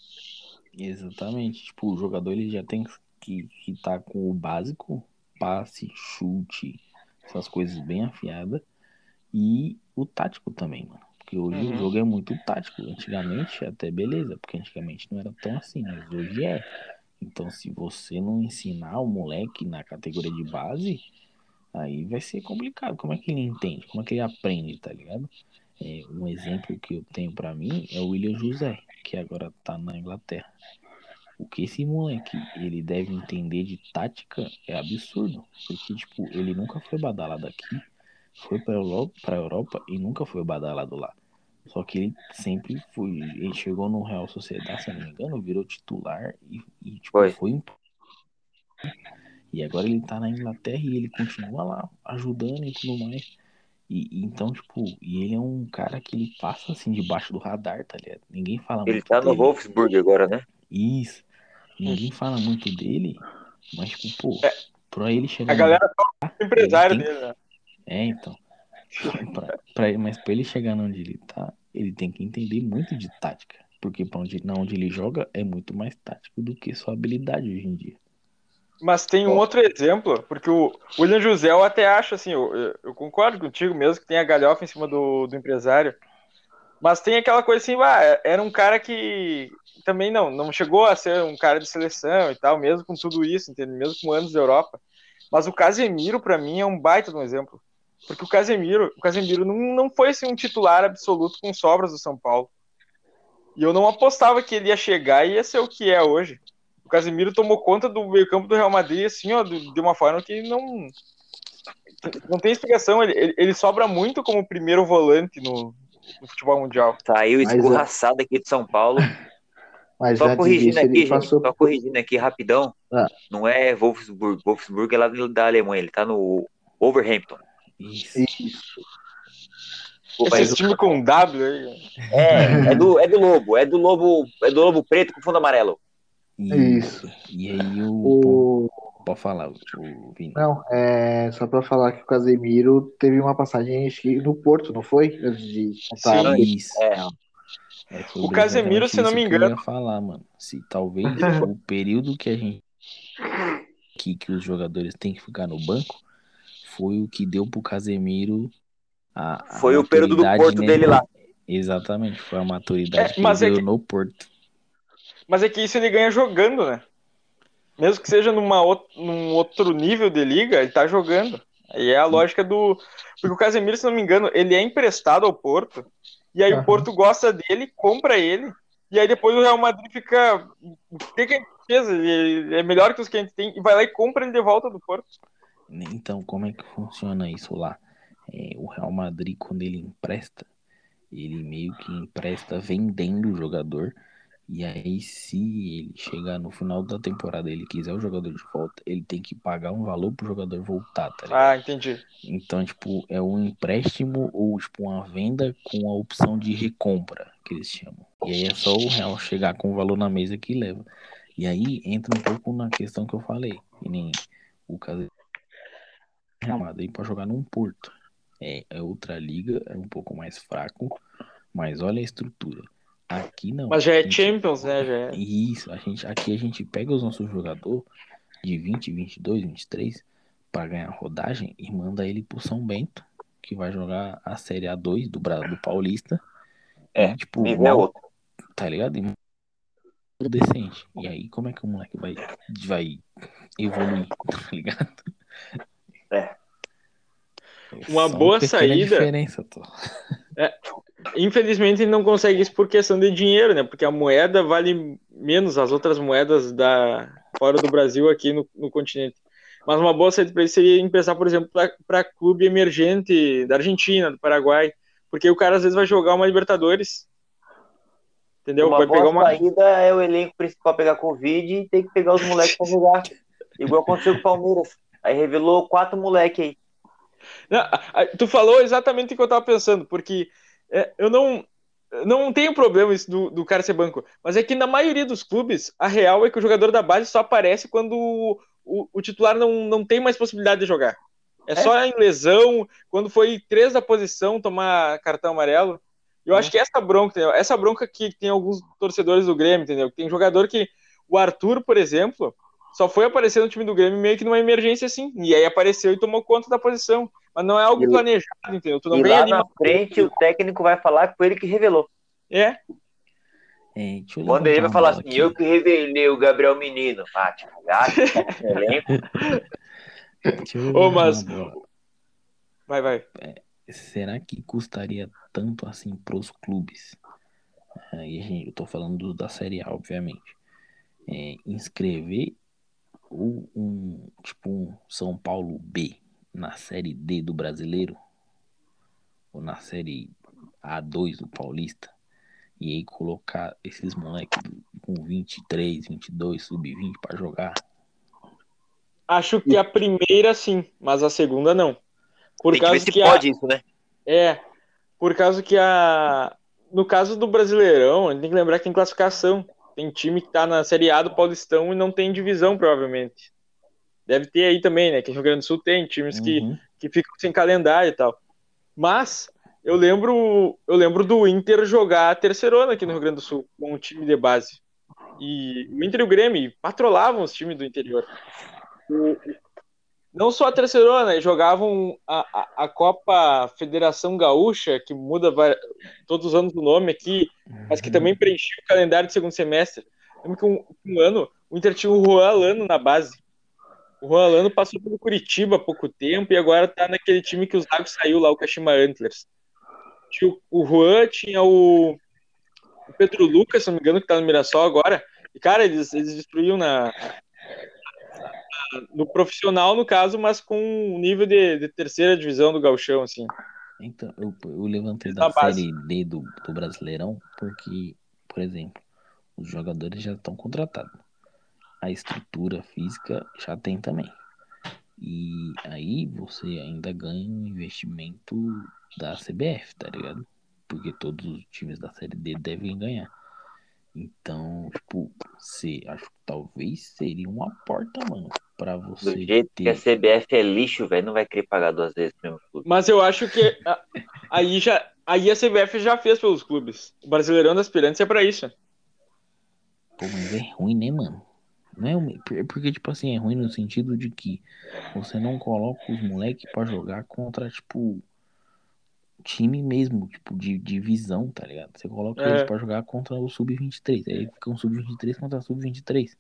Exatamente. Tipo, o jogador ele já tem que estar tá com o básico, passe, chute, essas coisas bem afiadas. E o tático também, mano. Porque hoje uhum. o jogo é muito tático. Antigamente até beleza, porque antigamente não era tão assim, mas hoje é. Então se você não ensinar o moleque na categoria de base, aí vai ser complicado. Como é que ele entende? Como é que ele aprende, tá ligado? É, um exemplo que eu tenho para mim é o William José, que agora tá na Inglaterra. O que esse moleque ele deve entender de tática é absurdo. Porque, tipo, ele nunca foi badalado aqui, foi pra Europa, pra Europa e nunca foi badalado lá. Só que ele sempre foi. Ele chegou no Real Sociedade, se não me engano, virou titular e, e tipo, foi. foi. E agora ele tá na Inglaterra e ele continua lá ajudando e tudo mais. E, então, tipo, e ele é um cara que ele passa assim debaixo do radar, tá ligado? Ninguém fala ele muito. Ele tá no Wolfsburg agora, né? Isso. Ninguém fala muito dele, mas, tipo, pô, é. pra ele chegar. A galera tá empresário tem... dele, né? É, então. pra, pra, mas pra ele chegar onde ele tá, ele tem que entender muito de tática. Porque pra onde, na onde ele joga é muito mais tático do que sua habilidade hoje em dia. Mas tem um outro exemplo, porque o William José eu até acho assim, eu, eu, concordo contigo mesmo que tem a galhofa em cima do, do empresário. Mas tem aquela coisa assim, ah, era um cara que também não, não chegou a ser um cara de seleção e tal, mesmo com tudo isso, entende? mesmo com anos da Europa. Mas o Casemiro, para mim, é um baita de um exemplo. Porque o Casemiro, o Casemiro não, não foi assim, um titular absoluto com sobras do São Paulo. E eu não apostava que ele ia chegar e ia ser o que é hoje o Casemiro tomou conta do meio-campo do Real Madrid, assim, ó, de uma forma que não. Não tem explicação. Ele, ele, ele sobra muito como primeiro volante no, no futebol mundial. Saiu escorraçado aqui de São Paulo. Mas só corrigindo aqui, passou... só corrigindo aqui rapidão. Ah. Não é Wolfsburg. Wolfsburg é lá da Alemanha, ele tá no Overhampton. Isso. Isso. Esse time com W aí. É, é do, é do Lobo, é do Lobo, é do Lobo preto com fundo amarelo. Isso. E aí o. o... Pode falar, o Vini. Não, é só pra falar que o Casemiro teve uma passagem no Porto, não foi? Antes de Sim, isso. É. É, o Casemiro, se não me engano. Eu ia falar, mano. Se talvez o período que a gente. Que, que os jogadores têm que ficar no banco foi o que deu pro Casemiro a, a foi o período do Porto dele lá. Exatamente, foi a maturidade é, que ele é que... no Porto. Mas é que isso ele ganha jogando, né? Mesmo que seja numa, num outro nível de liga, ele tá jogando. Aí é a lógica do. Porque o Casemiro, se não me engano, ele é emprestado ao Porto. E aí uhum. o Porto gosta dele, compra ele. E aí depois o Real Madrid fica. O que, que a gente fez? Ele é melhor que os que a gente tem. E vai lá e compra ele de volta do Porto. Então, como é que funciona isso lá? É, o Real Madrid, quando ele empresta, ele meio que empresta vendendo o jogador e aí, se ele chegar no final da temporada e ele quiser o jogador de volta, ele tem que pagar um valor pro jogador voltar, tá ligado? Ah, entendi. Então, tipo, é um empréstimo ou, tipo, uma venda com a opção de recompra, que eles chamam. E aí é só o Real chegar com o valor na mesa que leva. E aí entra um pouco na questão que eu falei. E nem o caso chamado aí pra jogar num Porto. É, é outra liga, é um pouco mais fraco, mas olha a estrutura Aqui não. Mas já é gente... Champions, né? Já é. Isso, a gente, aqui a gente pega os nossos jogadores de 20, 22, 23 para ganhar rodagem e manda ele pro São Bento, que vai jogar a Série A2 do, do Paulista. É, e, tipo, nível Tá ligado? E decente. E aí, como é que o moleque vai, vai evoluir, tá ligado? Uma boa saída. Diferença, tô. É, Infelizmente ele não consegue isso por questão de dinheiro, né? Porque a moeda vale menos as outras moedas da fora do Brasil aqui no, no continente. Mas uma boa saída para ele seria emprestar, por exemplo, para clube emergente da Argentina, do Paraguai, porque o cara às vezes vai jogar uma Libertadores Entendeu? Uma vai pegar uma saída é o elenco principal pegar Covid e tem que pegar os moleques pra jogar. Igual aconteceu com o Palmeiras. Aí revelou quatro moleques aí. Não, tu falou exatamente o que eu tava pensando, porque é, eu não, não tenho problema isso do, do cara ser banco, mas é que na maioria dos clubes, a real é que o jogador da base só aparece quando o, o, o titular não, não tem mais possibilidade de jogar. É, é, só em lesão, quando foi três da posição tomar cartão amarelo. Eu é. acho que essa bronca, essa bronca que tem alguns torcedores do Grêmio, entendeu? Tem jogador que. O Arthur, por exemplo, só foi aparecer no time do Grêmio meio que numa emergência assim. E aí apareceu e tomou conta da posição. Mas não é algo e, planejado, entendeu? Tu não e lá na frente o técnico vai falar que foi ele que revelou. É. é Quando ele vai falar assim, aqui. eu que revelei o Gabriel Menino. Ah, tipo, Ô, mas... Vai, vai. É, será que custaria tanto assim pros clubes? Aí, gente, eu tô falando da Série A, obviamente. É, inscrever ou um tipo um São Paulo B na série D do brasileiro ou na série A2 do Paulista e aí colocar esses moleques com 23, 22, sub-20 para jogar? Acho que a primeira sim, mas a segunda não. Por Tem causa que, que pode a... isso, né? É, por causa que a no caso do Brasileirão, a gente tem que lembrar que tem classificação. Tem time que tá na Série A do Paulistão e não tem divisão, provavelmente. Deve ter aí também, né? Que Rio Grande do Sul tem times que, uhum. que ficam sem calendário e tal. Mas eu lembro, eu lembro do Inter jogar a terceirona aqui no Rio Grande do Sul, com um time de base. E o Inter e o Grêmio patrolavam os times do interior. Não só a terceirona, jogavam a, a, a, Copa Federação Gaúcha, que muda todos os anos o nome aqui, mas que também preenchia o calendário de segundo semestre. Lembro que um, um ano o Inter tinha o Juan Alano na base. O Juan Alano passou pelo Curitiba há pouco tempo e agora tá naquele time que o Zago saiu lá, o Kashima Antlers. Tinha o Juan, tinha o, o Pedro Lucas, se não me engano, que tá no Mirassol agora. E, cara, eles, eles destruíam na, no profissional, no caso, mas com um nível de, de terceira divisão do Galchão, assim. Então, eu, eu levantei da série D do, do Brasileirão porque, por exemplo, os jogadores já estão contratados. A estrutura física já tem também. E aí você ainda ganha um investimento da CBF, tá ligado? Porque todos os times da série D devem ganhar. Então, tipo, você acho que talvez seria uma porta, mano, para você. Do jeito ter... que a CBF é lixo, velho, não vai querer pagar duas vezes pro mesmo clube. Mas eu acho que aí já aí a CBF já fez pelos clubes. O Brasileirão das Aspirantes é para isso. Pô, mas é ruim, né, mano? Não é porque, tipo assim, é ruim no sentido de que você não coloca os moleques para jogar contra, tipo, time mesmo, tipo, de divisão, tá ligado? Você coloca é. eles pra jogar contra o Sub-23. Aí fica um Sub-23 contra o Sub-23.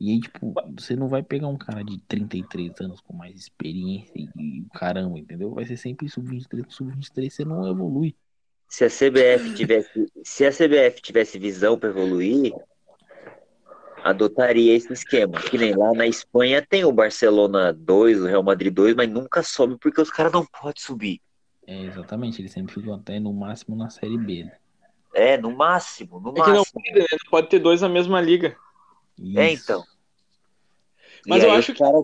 E aí, tipo, você não vai pegar um cara de 33 anos com mais experiência e caramba, entendeu? Vai ser sempre Sub-23 Sub-23, você não evolui. Se a CBF tivesse, se a CBF tivesse visão para evoluir, adotaria esse esquema. Que nem lá na Espanha tem o Barcelona 2, o Real Madrid 2, mas nunca sobe porque os caras não podem subir. É, exatamente, eles sempre ficam até no máximo na Série B. Né? É, no máximo, no é máximo. Não pode, né? não pode, ter dois na mesma liga. Isso. É, então. Mas e eu acho que. Cara,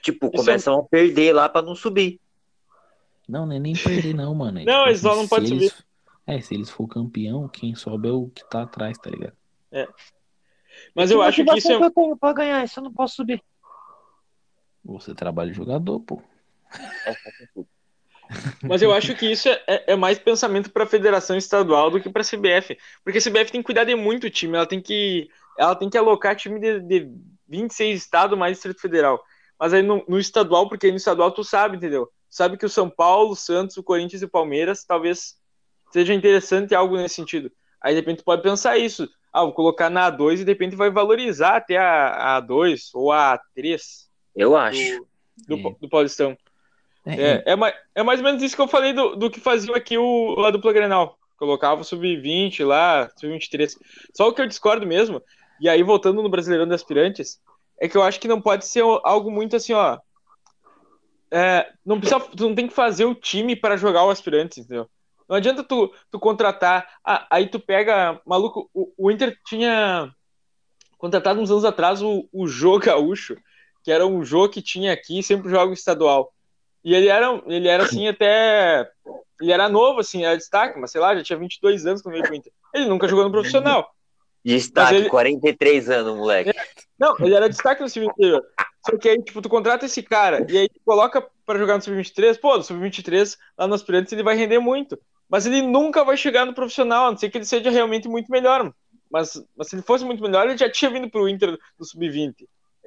tipo, Isso começam é... a perder lá pra não subir. Não, nem, nem perder, não, mano. É, não, tipo, eles só não podem subir. É, se eles for campeão, quem sobe é o que tá atrás, tá ligado? É. Mas eu acho que isso é. eu tenho pra ganhar, isso eu não posso subir. Você trabalha jogador, pô. É, mas eu acho que isso é, é, é mais pensamento para a federação estadual do que para a CBF. Porque a CBF tem que cuidar de muito time, ela tem que, ela tem que alocar time de, de 26 estados mais Distrito Federal. Mas aí no, no, estadual, porque no estadual tu sabe, entendeu? Sabe que o São Paulo, o Santos, o Corinthians e o Palmeiras talvez seja interessante algo nesse sentido. Aí de repente tu pode pensar isso. Ah, vou colocar na A2 e de repente vai valorizar até a, a A2 ou a A3. Eu acho. Do, do, do Paulistão. É, é, é, mais, é mais ou menos isso que eu falei do, do que fazia aqui o, a dupla Grenal. Colocava o sub-20 lá, sub-23. Só o que eu discordo mesmo, e aí voltando no Brasileirão de Aspirantes, é que eu acho que não pode ser algo muito assim, ó. É, não precisa, tu não tem que fazer o time para jogar o aspirante, entendeu? Não adianta tu, tu contratar. Ah, aí tu pega. Maluco, o, o, Inter tinha contratado uns anos atrás o, o Jô Gaúcho, que era um Jô que tinha aqui sempre joga estadual. E ele era, ele era assim, até. Ele era novo, assim, era destaque, mas sei lá, já tinha 22 anos quando veio pro Inter. Ele nunca jogou no profissional. Destaque, ele... 43 anos, moleque. É, não, ele era destaque no time interior. Só que aí, tipo, tu contrata esse cara e aí tu coloca para jogar no Sub-23, pô, no Sub-23, lá nos aspirantes, ele vai render muito. Mas ele nunca vai chegar no profissional, a não ser que ele seja realmente muito melhor. Mas, mas se ele fosse muito melhor, ele já tinha vindo pro Inter no Sub-20.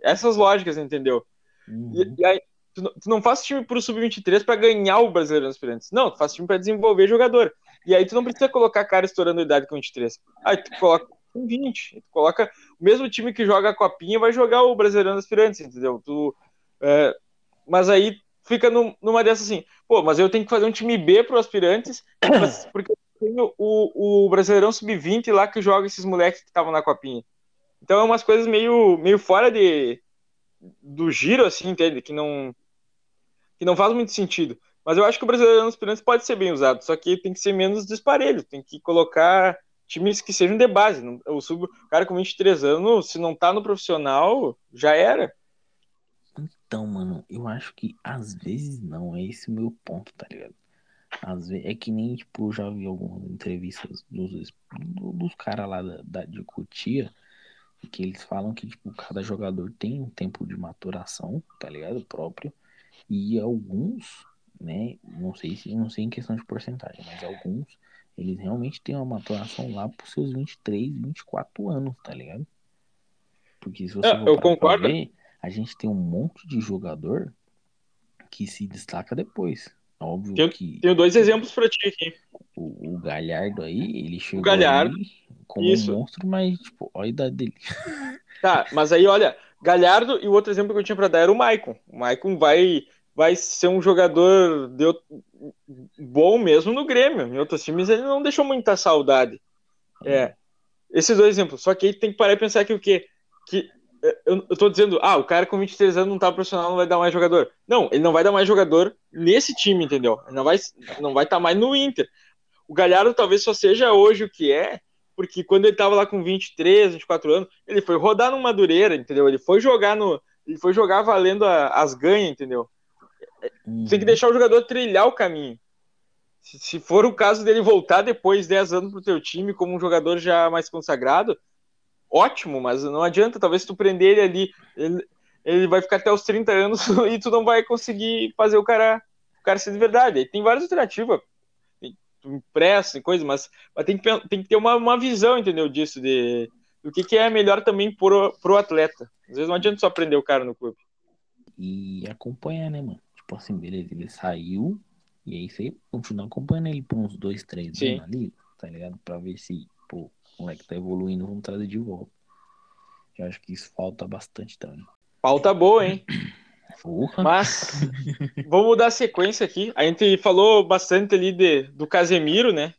Essas lógicas, entendeu? Uhum. E, e, aí, tu, tu não faz time pro Sub-23 para ganhar o Brasileiro nos aspirantes. Não, tu faz time para desenvolver jogador. E aí tu não precisa colocar cara estourando a idade com 23. Aí tu coloca com 20. Tu coloca o mesmo time que joga a copinha vai jogar o Brasileirão Aspirantes, entendeu? Tu, é, mas aí fica num, numa dessas assim, pô, mas eu tenho que fazer um time B para aspirantes, porque eu tenho o, o Brasileirão Sub-20 lá que joga esses moleques que estavam na copinha. Então é umas coisas meio, meio fora de do giro, assim, entende? Que não, que não faz muito sentido. Mas eu acho que o Brasileirão Aspirantes pode ser bem usado, só que tem que ser menos disparelho, tem que colocar times que sejam de base. O, sub, o cara com 23 anos, se não tá no profissional, já era. Então, mano, eu acho que às vezes não, é esse o meu ponto, tá ligado? Às vezes, é que nem, tipo, já vi algumas entrevistas dos, dos caras lá da, da, de Cotia, que eles falam que, tipo, cada jogador tem um tempo de maturação, tá ligado? Próprio. E alguns, né, não sei se, não sei em questão de porcentagem, mas alguns eles realmente têm uma maturação lá pros seus 23, 24 anos, tá ligado? Porque se você é, eu concordo. Ver, a gente tem um monte de jogador que se destaca depois. Óbvio tenho, que. Tenho dois exemplos pra ti aqui. O, o Galhardo aí, ele chegou o Galhardo, como isso. um monstro, mas, tipo, olha a idade dele. Tá, mas aí, olha, Galhardo e o outro exemplo que eu tinha pra dar era o Maicon. O Maicon vai vai ser um jogador de, bom mesmo no Grêmio. Em outros times ele não deixou muita saudade. É. Esses dois exemplos. Só que aí tem que parar e pensar que o quê? Que é, eu, eu tô dizendo, ah, o cara com 23 anos não tá profissional, não vai dar mais jogador. Não, ele não vai dar mais jogador nesse time, entendeu? Ele não vai não vai estar tá mais no Inter. O Galhardo talvez só seja hoje o que é, porque quando ele tava lá com 23, 24 anos, ele foi rodar no Madureira, entendeu? Ele foi jogar no ele foi jogar valendo a, as ganhas, entendeu? Uhum. Tem que deixar o jogador trilhar o caminho. Se, se for o caso dele voltar depois de 10 anos pro teu time como um jogador já mais consagrado, ótimo, mas não adianta, talvez tu prender ele ali, ele, ele vai ficar até os 30 anos e tu não vai conseguir fazer o cara, o cara ser de verdade. Aí tem várias alternativas, tu empresta e coisa, mas, mas tem, que, tem que ter uma, uma visão, entendeu, disso, de do que, que é melhor também pro, pro atleta. Às vezes não adianta só prender o cara no clube. E acompanhar, né, mano? Tipo assim, beleza, ele saiu, e aí você continua acompanhando ele por uns dois, três Sim. anos ali, tá ligado? Pra ver se, pô, o moleque tá evoluindo, vamos trazer de volta. Eu acho que isso falta bastante também. Falta boa, hein? Porra. Mas vamos dar sequência aqui. A gente falou bastante ali de, do Casemiro, né?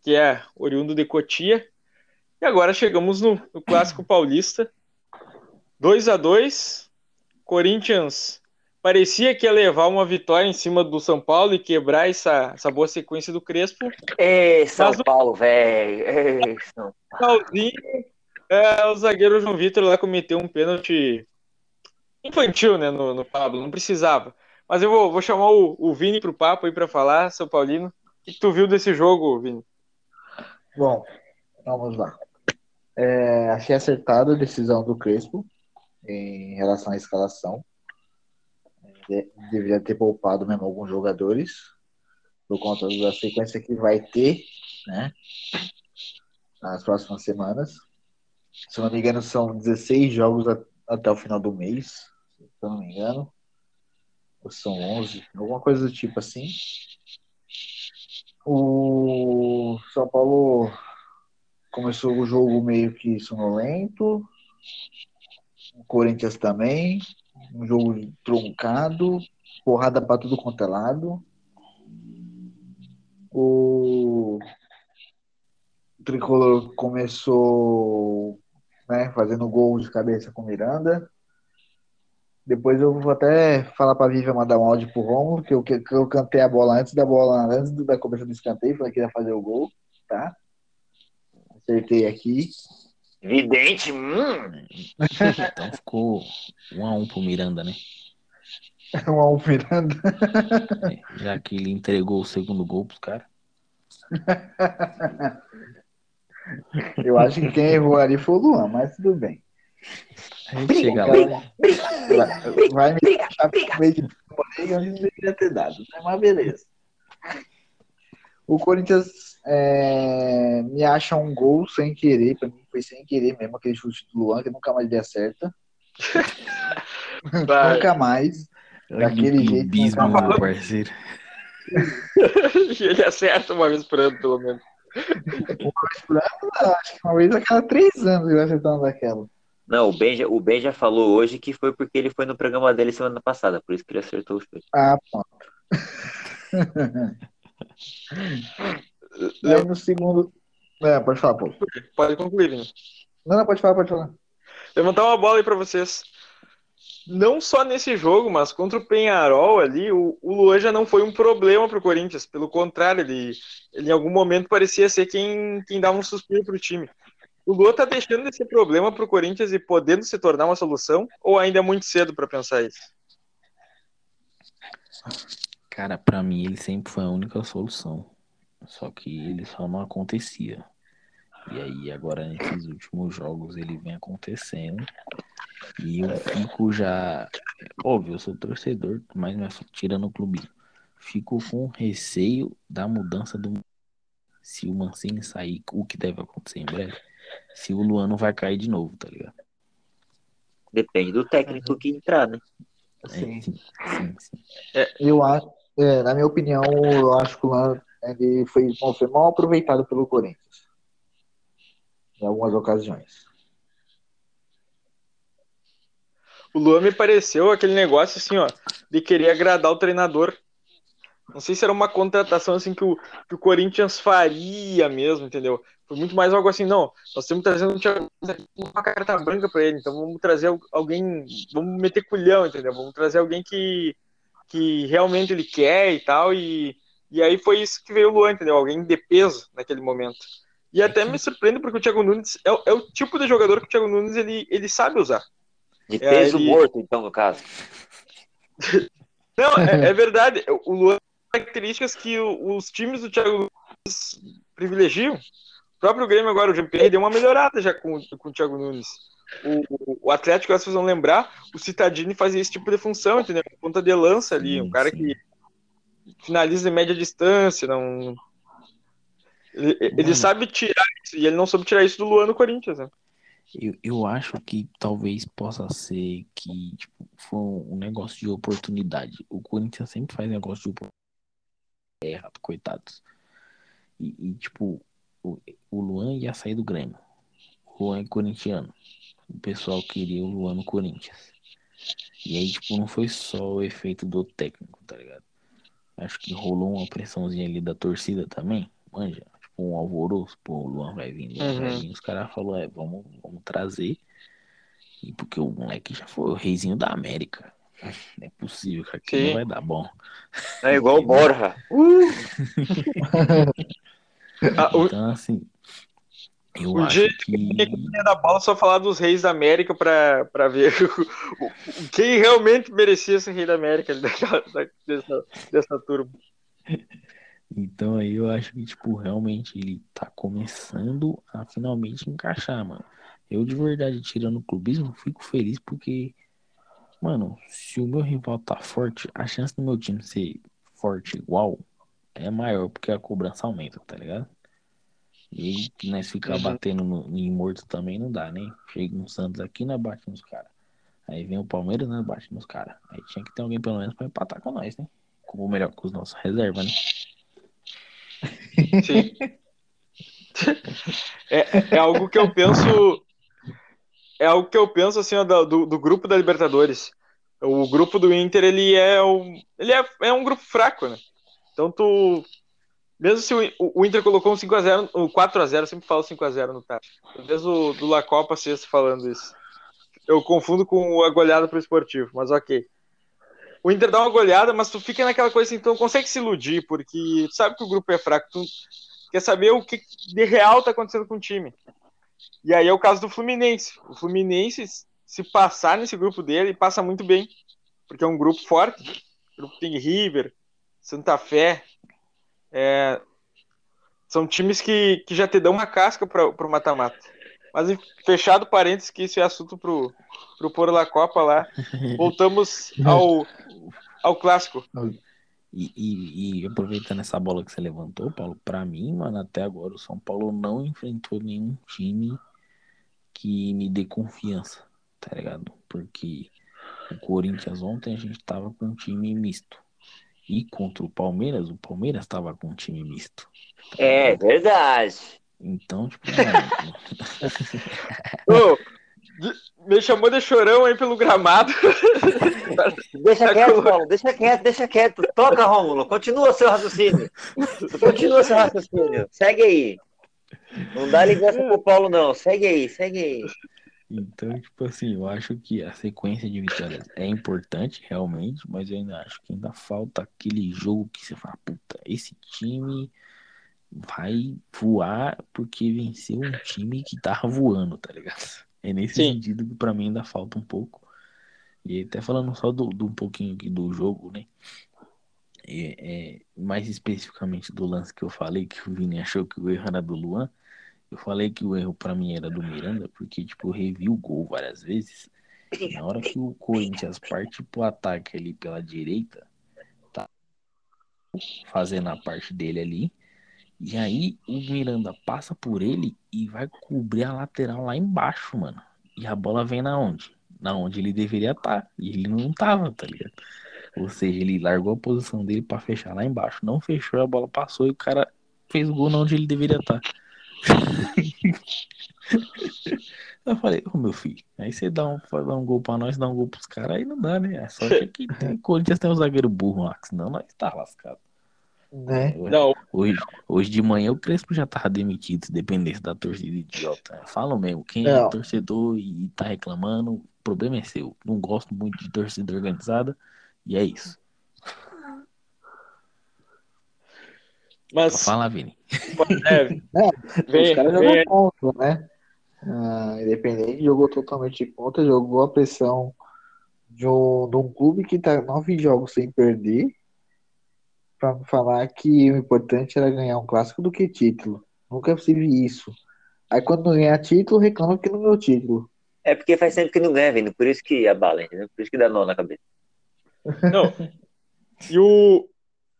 Que é oriundo de Cotia. E agora chegamos no, no clássico paulista. 2 a 2 Corinthians parecia que ia levar uma vitória em cima do São Paulo e quebrar essa, essa boa sequência do Crespo. Ei, São Mas Paulo, velho. São Paulo. É, o zagueiro João Vitor lá cometeu um pênalti infantil, né, no, no Pablo, não precisava. Mas eu vou, vou chamar o, o Vini pro papo aí para falar, São Paulino. O que tu viu desse jogo, Vini? Bom, vamos lá. É, achei acertada a decisão do Crespo em relação à escalação deveria ter poupado mesmo alguns jogadores por conta da sequência que vai ter, né? Nas próximas semanas. Se não me engano, são 16 jogos até o final do mês, se eu não me engano. Ou são 11, alguma coisa do tipo assim. O São Paulo começou o jogo meio que sonolento. O Corinthians também um jogo truncado, porrada para tudo quanto é lado. O Tricolor começou né, fazendo gol de cabeça com Miranda. Depois eu vou até falar pra Vivian mandar um áudio pro Romulo, que eu, que, eu cantei a bola antes da bola, antes da cobertura do escanteio, falei que ia fazer o gol, tá? Acertei aqui. Vidente, hum. Então ficou um a um pro Miranda, né? um a um pro Miranda. É, já que ele entregou o segundo gol pros caras. Eu acho que quem errou ali foi o Luan, mas tudo bem. A gente chega lá. Vai me deixar meio de onde não deveria ter dado, né? mas beleza. O Corinthians é, me acha um gol sem querer, pra mim foi sem querer mesmo, aquele chute do Luan, que nunca mais ele acerta. nunca mais. Daquele jeito. Bismo, meu parceiro. ele acerta uma vez por ano, pelo menos. Uma vez por ano, acho que uma vez a cada três anos ele acertando daquela. Não, o Ben, já, o ben já falou hoje que foi porque ele foi no programa dele semana passada, por isso que ele acertou o chute. Ah, pronto. Aí no segundo. É, pode falar, pô. Pode concluir, Vini. Não, não, pode falar, pode falar. Levantar uma bola aí pra vocês. Não só nesse jogo, mas contra o Penharol ali, o, o Luan já não foi um problema pro Corinthians. Pelo contrário, ele, ele em algum momento parecia ser quem, quem dava um suspiro pro time. O Luan tá deixando de ser problema pro Corinthians e podendo se tornar uma solução? Ou ainda é muito cedo para pensar isso? Cara, para mim ele sempre foi a única solução. Só que ele só não acontecia. E aí agora nesses últimos jogos ele vem acontecendo. E eu fico já. Óbvio, eu sou torcedor, mas não é tirando o clube. Fico com receio da mudança do. Se o Mancini sair, o que deve acontecer em breve, se o Luan não vai cair de novo, tá ligado? Depende do técnico que entrar, né? Sim, sim, sim. sim. É, eu acho, é, na minha opinião, eu acho que o Luan ele foi, foi mal aproveitado pelo Corinthians. Em algumas ocasiões. O Luan me pareceu aquele negócio assim, ó, de querer agradar o treinador. Não sei se era uma contratação assim que o, que o Corinthians faria mesmo, entendeu? Foi muito mais algo assim, não, nós temos trazendo uma carta branca para ele, então vamos trazer alguém, vamos meter culhão, entendeu? Vamos trazer alguém que, que realmente ele quer e tal, e, e aí foi isso que veio o Luan, entendeu? Alguém de peso naquele momento. E até me surpreende porque o Thiago Nunes é, é, o tipo de jogador que o Thiago Nunes ele, ele sabe usar. De peso é, ele... morto, então, no caso. Não, é, é, verdade. O Luan tem características que os times do Thiago Nunes privilegiam. O próprio Grêmio agora, o GP, deu uma melhorada já com, com o Thiago Nunes. O, o Atlético, vocês vão lembrar, o Citadini fazia esse tipo de função, entendeu? Ponta de lança ali, um cara que finaliza em média distância, não. Ele, ele sabe tirar isso, e ele não soube tirar isso do Luan no Corinthians, né? Eu, eu acho que talvez possa ser que tipo, foi um negócio de oportunidade. O Corinthians sempre faz negócio de oportunidade. Errado, coitados. E, e, tipo, o, o Luan ia sair do Grêmio. O Luan é corintiano. O pessoal queria o Luan no Corinthians. E aí, tipo, não foi só o efeito do técnico, tá ligado? Acho que rolou uma pressãozinha ali da torcida também. Manja, tipo, um alvoroço. Pô, o Luan vai vir, Luan uhum. vai vir. Os caras falaram, é, vamos, vamos trazer. E porque o moleque já foi o reizinho da América. Não é possível que aqui Sim. não vai dar bom. É igual o Borja. Uh! então, assim, eu o acho que... da bola só falar dos reis da América para ver quem realmente merecia ser rei da América dessa, dessa turma. Então aí eu acho que, tipo, realmente ele tá começando a finalmente encaixar, mano. Eu de verdade, tirando o clubismo, fico feliz porque, mano, se o meu rival tá forte, a chance do meu time ser forte igual é maior, porque a cobrança aumenta, tá ligado? E nós ficar uhum. batendo no, em morto também não dá, né? Chega um Santos aqui, nós bate nos caras. Aí vem o Palmeiras, nós bate nos caras. Aí tinha que ter alguém pelo menos pra empatar com nós, né? Como melhor com os nossos reservas, né? Sim. é, é algo que eu penso. É algo que eu penso assim, ó, do, do grupo da Libertadores. O grupo do Inter, ele é um, ele é, é um grupo fraco, né? Então tu mesmo se o, o Inter colocou um 5x0, um 4x0, sempre falo 5x0 no chat. Talvez o do La Copa sexta falando isso. eu confundo com a goleada pro esportivo, mas ok. O Inter dá uma goleada, mas tu fica naquela coisa assim, não consegue se iludir, porque tu sabe que o grupo é fraco, tu quer saber o que de real tá acontecendo com o time. E aí é o caso do Fluminense. O Fluminense, se passar nesse grupo dele, passa muito bem, porque é um grupo forte. O grupo tem River, Santa Fé, é, são times que, que já te dão uma casca para o mata-mata. Mas fechado parênteses, que isso é assunto pro, pro Por La Copa lá. Voltamos ao, ao clássico. E, e, e, aproveitando essa bola que você levantou, Paulo, para mim, mano, até agora o São Paulo não enfrentou nenhum time que me dê confiança, tá ligado? Porque o Corinthians ontem a gente tava com um time misto. E contra o Palmeiras, o Palmeiras estava com um time misto. É verdade. Então, tipo, Ô, me chamou de chorão aí pelo gramado. Deixa quieto, Paulo, deixa quieto, deixa quieto. Toca, Rômulo, continua seu raciocínio. Continua seu raciocínio. Segue aí. Não dá ligação pro Paulo, não. Segue aí, segue aí. Então, tipo assim, eu acho que a sequência de vitórias é importante, realmente, mas eu ainda acho que ainda falta aquele jogo que você fala, puta, esse time vai voar porque venceu um time que tava voando, tá ligado? É nesse Sim. sentido que pra mim ainda falta um pouco. E até falando só do, do um pouquinho aqui do jogo, né? É, é, mais especificamente do lance que eu falei, que o Vini achou que o erro era do Luan. Eu falei que o erro para mim era do Miranda, porque, tipo, eu revi o gol várias vezes. Na hora que o Corinthians parte pro ataque ali pela direita, tá fazendo a parte dele ali. E aí o Miranda passa por ele e vai cobrir a lateral lá embaixo, mano. E a bola vem na onde? Na onde ele deveria estar. Tá. E ele não tava, tá ligado? Ou seja, ele largou a posição dele para fechar lá embaixo. Não fechou, a bola passou e o cara fez o gol na onde ele deveria estar. Tá. Eu falei, ô oh, meu filho, aí você dá um, dá um gol pra nós, dá um gol pros caras, aí não dá, né? É só que tem, Corinthians tem um zagueiro burro lá, senão nós tá lascado. Né? Não. Hoje, hoje de manhã o Crespo já tava demitido, se dependesse da torcida idiota. Falam mesmo, quem é não. é torcedor e tá reclamando, o problema é seu. Não gosto muito de torcida organizada, e é isso. Mas... Fala, Vini. É, é, vem, os caras jogam contra, né? Ah, Independente jogou totalmente contra, jogou a pressão de um, de um clube que tá nove jogos sem perder para falar que o importante era ganhar um clássico do que título. Nunca se vi isso. Aí quando não ganhar título, reclama que não ganhou título. É porque faz tempo que não ganha, vindo, por isso que abala, entendeu? Por isso que dá nó na cabeça. Não. E o,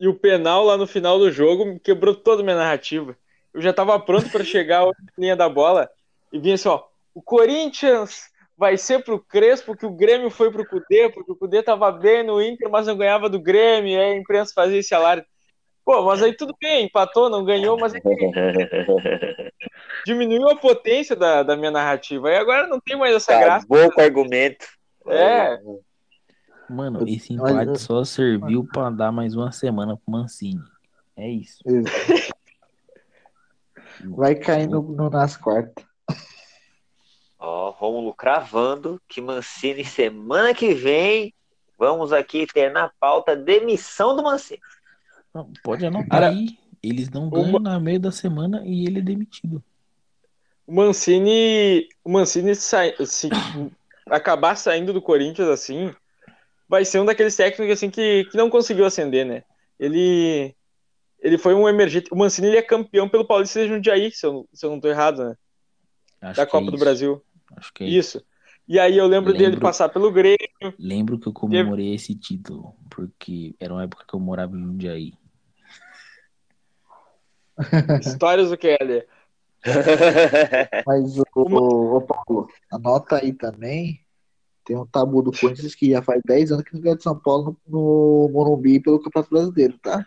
e o penal lá no final do jogo quebrou toda a minha narrativa. Eu já estava pronto para chegar a linha da bola e vinha assim, ó, o Corinthians vai ser pro Crespo que o Grêmio foi pro Cudê, porque o Cudê tava bem no Inter, mas não ganhava do Grêmio, e aí a imprensa fazia esse alarde. Pô, mas aí tudo bem, empatou, não ganhou, mas é diminuiu a potência da, da minha narrativa. E agora não tem mais essa graça. Bom argumento. É. Mano, esse empate só serviu para dar mais uma semana pro Mancini. É isso. Vai cair no, no, nas quartas. Ó, Rômulo cravando que Mancini semana que vem vamos aqui ter na pauta demissão do Mancini. Não, pode anotar aí. Eles não ganham uma... na meio da semana e ele é demitido. O Mancini, o Mancini sai, se acabar saindo do Corinthians assim, vai ser um daqueles técnicos assim que, que não conseguiu ascender, né? Ele ele foi um emergente. O Mancini ele é campeão pelo Paulista de Jundiaí, se eu, se eu não estou errado, né? Acho da Copa é do Brasil. Acho que é isso. isso. E aí eu lembro, lembro, dele passar pelo Grêmio. Lembro que eu comemorei esse título, porque era uma época que eu morava em Jundiaí. Histórias do Kelly. Mas o, o, o Paulo, anota aí também tem um tabu do Corinthians que já faz 10 anos que não ganha de São Paulo no, no Morumbi pelo Campeonato Brasileiro, tá?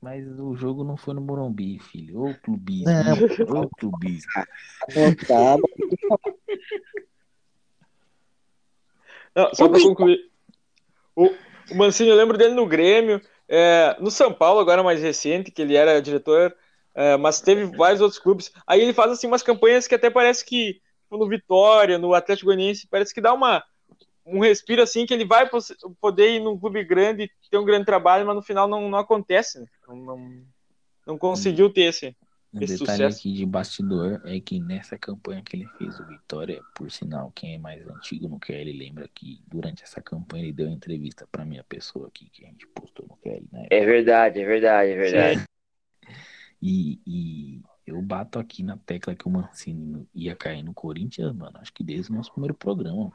Mas o jogo não foi no Morumbi, filho. Ô clubismo. Não. Ô clubismo. Não, só pra concluir. O, o Mancini, eu lembro dele no Grêmio, é, no São Paulo, agora mais recente, que ele era diretor, é, mas teve vários outros clubes. Aí ele faz assim umas campanhas que até parece que no Vitória, no Atlético Goianiense, parece que dá uma, um respiro assim que ele vai poder ir num clube grande, ter um grande trabalho, mas no final não, não acontece, né? não, não, não, conseguiu ter esse, um esse detalhe sucesso. aqui de bastidor é que nessa campanha que ele fez o Vitória, por sinal, quem é mais antigo no QL lembra que durante essa campanha ele deu entrevista para minha pessoa aqui que a gente postou no QL, né? É verdade, é verdade, é verdade. E, e eu bato aqui na tecla que o Mancini ia cair no Corinthians, mano, acho que desde o nosso primeiro programa.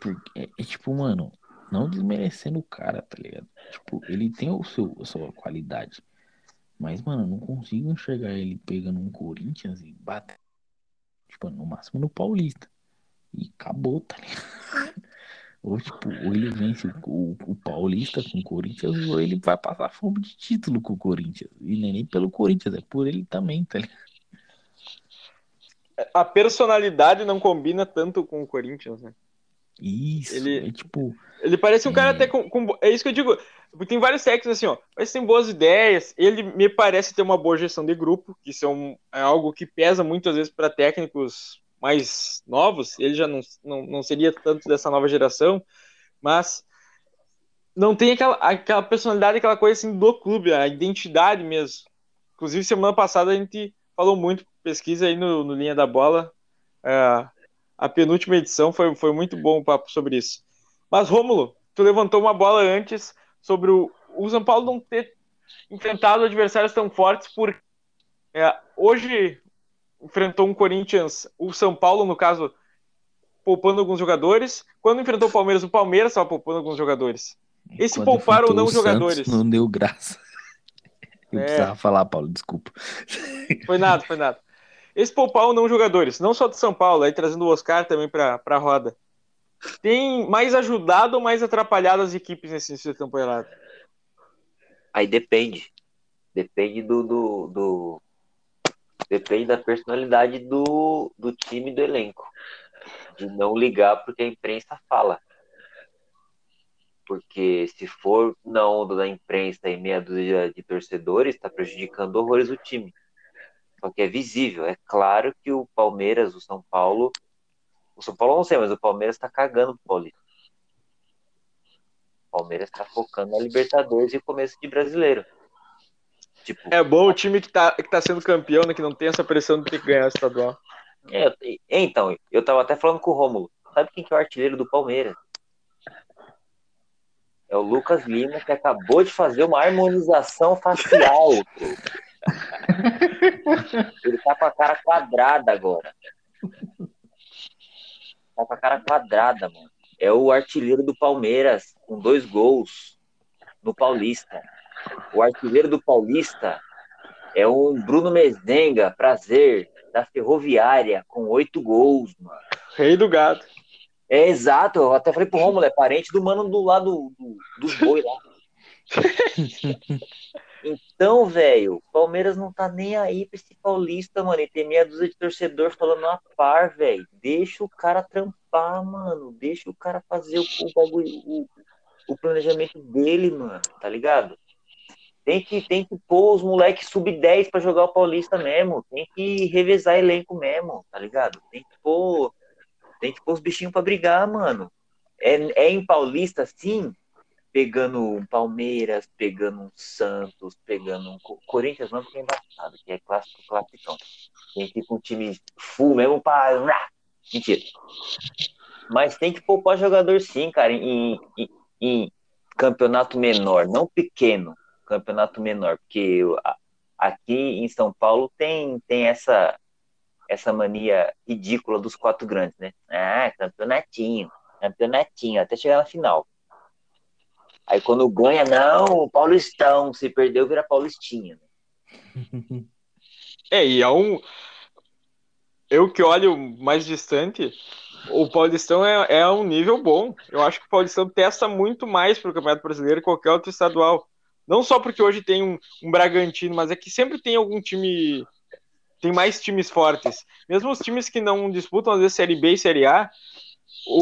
Porque é, é, tipo, mano, não desmerecendo o cara, tá ligado? Tipo, ele tem o seu, a sua qualidade. Mas, mano, eu não consigo enxergar ele pegando um Corinthians e bater. Tipo, no máximo no Paulista. E acabou, tá ligado? Ou, tipo, ou ele vence o, o, Paulista com o Corinthians, ou ele vai passar fome de título com o Corinthians. E nem, nem pelo Corinthians, é por ele também, tá ligado? a personalidade não combina tanto com o Corinthians, né? Isso, ele, é tipo. Ele parece um é... cara até com, com, É isso que eu digo. Tem vários técnicos assim, ó. Mas tem boas ideias. Ele me parece ter uma boa gestão de grupo, que é, um, é algo que pesa muitas vezes para técnicos mais novos. Ele já não, não, não seria tanto dessa nova geração, mas não tem aquela, aquela personalidade, aquela coisa assim do clube, a identidade mesmo. Inclusive, semana passada a gente falou muito pesquisa aí no, no Linha da Bola. É, a penúltima edição foi, foi muito bom o papo sobre isso. Mas, Rômulo, tu levantou uma bola antes sobre o, o São Paulo não ter enfrentado adversários tão fortes, porque é, hoje enfrentou um Corinthians, o São Paulo, no caso, poupando alguns jogadores. Quando enfrentou o Palmeiras, o Palmeiras estava poupando alguns jogadores. Esse poupar ou não jogadores. Não deu graça. Eu é. precisava falar, Paulo, desculpa. Foi nada, foi nada. Esse poupar ou não jogadores, não só do São Paulo, aí trazendo o Oscar também para a roda, tem mais ajudado ou mais atrapalhado as equipes nesse início de temporada? Aí depende. Depende do, do, do, depende da personalidade do, do time do elenco. De não ligar porque a imprensa fala. Porque se for na onda da imprensa e meia dúzia de torcedores, está prejudicando horrores o time. Só que é visível. É claro que o Palmeiras, o São Paulo. O São Paulo não sei, mas o Palmeiras está cagando pro Paulista. O Palmeiras está focando na Libertadores e o começo de brasileiro. Tipo, é bom o time que está que tá sendo campeão, né, que não tem essa pressão de ter que ganhar o estadual. É, então, eu tava até falando com o Rômulo. Sabe quem que é o artilheiro do Palmeiras? É o Lucas Lima, que acabou de fazer uma harmonização facial. Ele tá com a cara quadrada agora. Tá com a cara quadrada, mano. É o artilheiro do Palmeiras, com dois gols no Paulista. O artilheiro do Paulista é um Bruno Mezenga, prazer, da Ferroviária, com oito gols, mano. Rei do gato. É exato, eu até falei pro Romulo, é parente do mano do lado do, dos boi lá. Então, velho, Palmeiras não tá nem aí pra esse paulista, mano. E tem meia dúzia de torcedor falando a par, velho. Deixa o cara trampar, mano. Deixa o cara fazer o, o bagulho, o, o planejamento dele, mano. Tá ligado? Tem que, tem que pôr os moleques sub-10 para jogar o Paulista mesmo. Tem que revezar elenco mesmo, tá ligado? Tem que pôr, tem que pôr os bichinhos para brigar, mano. É, é em Paulista, sim, pegando um Palmeiras, pegando um Santos, pegando um Corinthians, não, porque é embaçado, que é clássico, classicão. Tem que ir com um time full mesmo para. Mentira. Mas tem que poupar jogador sim, cara, em, em, em campeonato menor, não pequeno, campeonato menor, porque aqui em São Paulo tem, tem essa essa mania ridícula dos quatro grandes, né? Ah, campeonatinho, campeonatinho, até chegar na final. Aí quando ganha, não, Paulistão, se perdeu, vira Paulistinha. Né? É, e é um. Eu que olho mais distante, o Paulistão é, é um nível bom. Eu acho que o Paulistão testa muito mais para o Campeonato Brasileiro que qualquer outro estadual. Não só porque hoje tem um, um Bragantino, mas é que sempre tem algum time. Tem mais times fortes. Mesmo os times que não disputam, às vezes, Série B e Série A,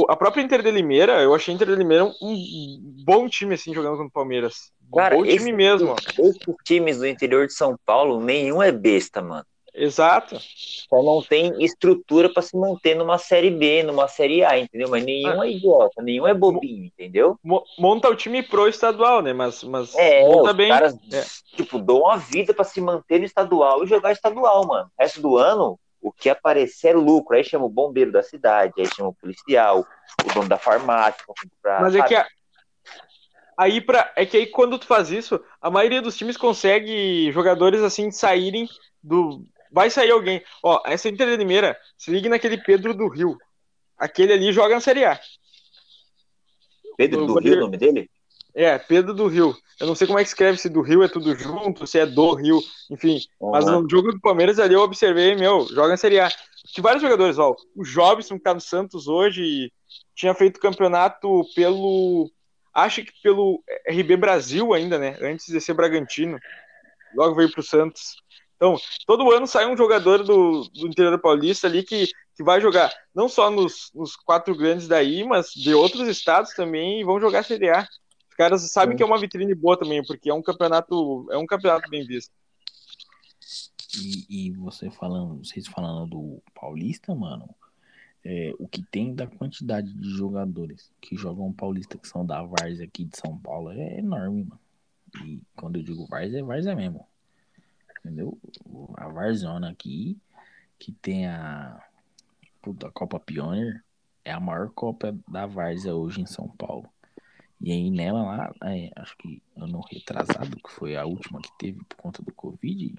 a própria Inter de Limeira, eu achei a Inter de Limeira um, um bom time, assim, jogando contra o Palmeiras. Cara, bom esse, time mesmo. Esses times do interior de São Paulo, nenhum é besta, mano. Exato. Só não tem estrutura para se manter numa série B, numa série A, entendeu? Mas nenhum ah. é idiota, nenhum é bobinho, entendeu? Monta o time pro estadual, né? Mas, mas é, monta os bem. caras, é. tipo, dão a vida para se manter no estadual e jogar estadual, mano. O resto do ano, o que aparecer é lucro. Aí chama o bombeiro da cidade, aí chama o policial, o dono da farmácia. Pra, mas é que a, aí para é que aí quando tu faz isso, a maioria dos times consegue jogadores assim saírem do vai sair alguém. Ó, essa Inter de Limeira, se ligue naquele Pedro do Rio. Aquele ali joga na Série A. Pedro do Rio, o nome dele? É, Pedro do Rio. Eu não sei como é que escreve, se do Rio é tudo junto, se é do Rio, enfim. Uhum. Mas no jogo do Palmeiras ali eu observei, meu, joga na Série A. Tinha vários jogadores, ó. O Jobson, que tá no Santos hoje, tinha feito campeonato pelo. Acho que pelo RB Brasil ainda, né? Antes de ser Bragantino. Logo veio pro Santos. Então, todo ano sai um jogador do, do interior paulista ali que, que vai jogar não só nos, nos quatro grandes daí, mas de outros estados também e vão jogar Série A. Os caras sabem que é uma vitrine boa também, porque é um campeonato, é um campeonato bem visto. E, e você falando, vocês falando do Paulista, mano, é, o que tem da quantidade de jogadores que jogam Paulista, que são da Vars aqui de São Paulo, é enorme, mano. E quando eu digo Vars, é Vars é mesmo entendeu? A Warzone aqui, que tem a, puta, a Copa Pioneer, é a maior Copa da Várzea hoje em São Paulo. E aí nela lá, é, acho que ano retrasado, que foi a última que teve por conta do Covid,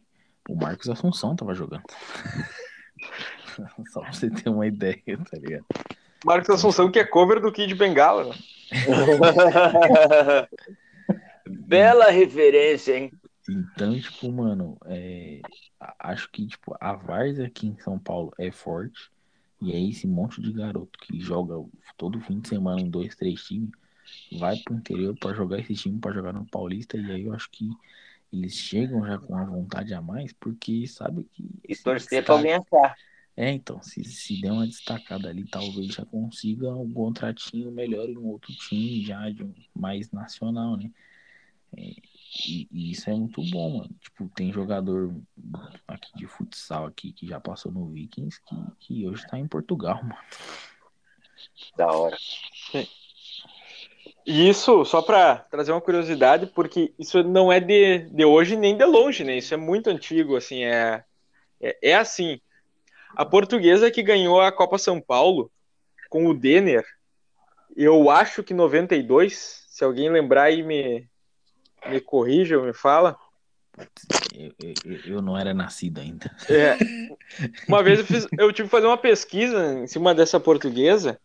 o Marcos Assunção tava jogando. Só pra você ter uma ideia, tá ligado? Marcos Assunção que é cover do Kid Bengala. Né? Bela referência, hein? Então, tipo, mano, é, acho que tipo, a Vars aqui em São Paulo é forte. E aí esse monte de garoto que joga todo fim de semana em dois, três times, vai pro interior para jogar esse time, para jogar no Paulista. E aí eu acho que eles chegam já com a vontade a mais, porque sabe que. E torcer pra alguém achar. É, então, se, se der uma destacada ali, talvez já consiga um contratinho melhor em outro time, já de um, mais nacional, né? É, e, e, isso é muito bom, mano. Tipo, tem jogador aqui de futsal aqui que já passou no Vikings que, que hoje tá em Portugal, mano. Da hora. E isso, só para trazer uma curiosidade, porque isso não é de, de hoje nem de longe, né? Isso é muito antigo, assim, é, é, é assim. A portuguesa que ganhou a Copa São Paulo com o Denner, eu acho que 92, se alguém lembrar aí me, me corrija, me fala. Eu, eu, eu, não era nascido ainda. É. Uma vez eu, fiz, eu tive que fazer uma pesquisa em cima dessa portuguesa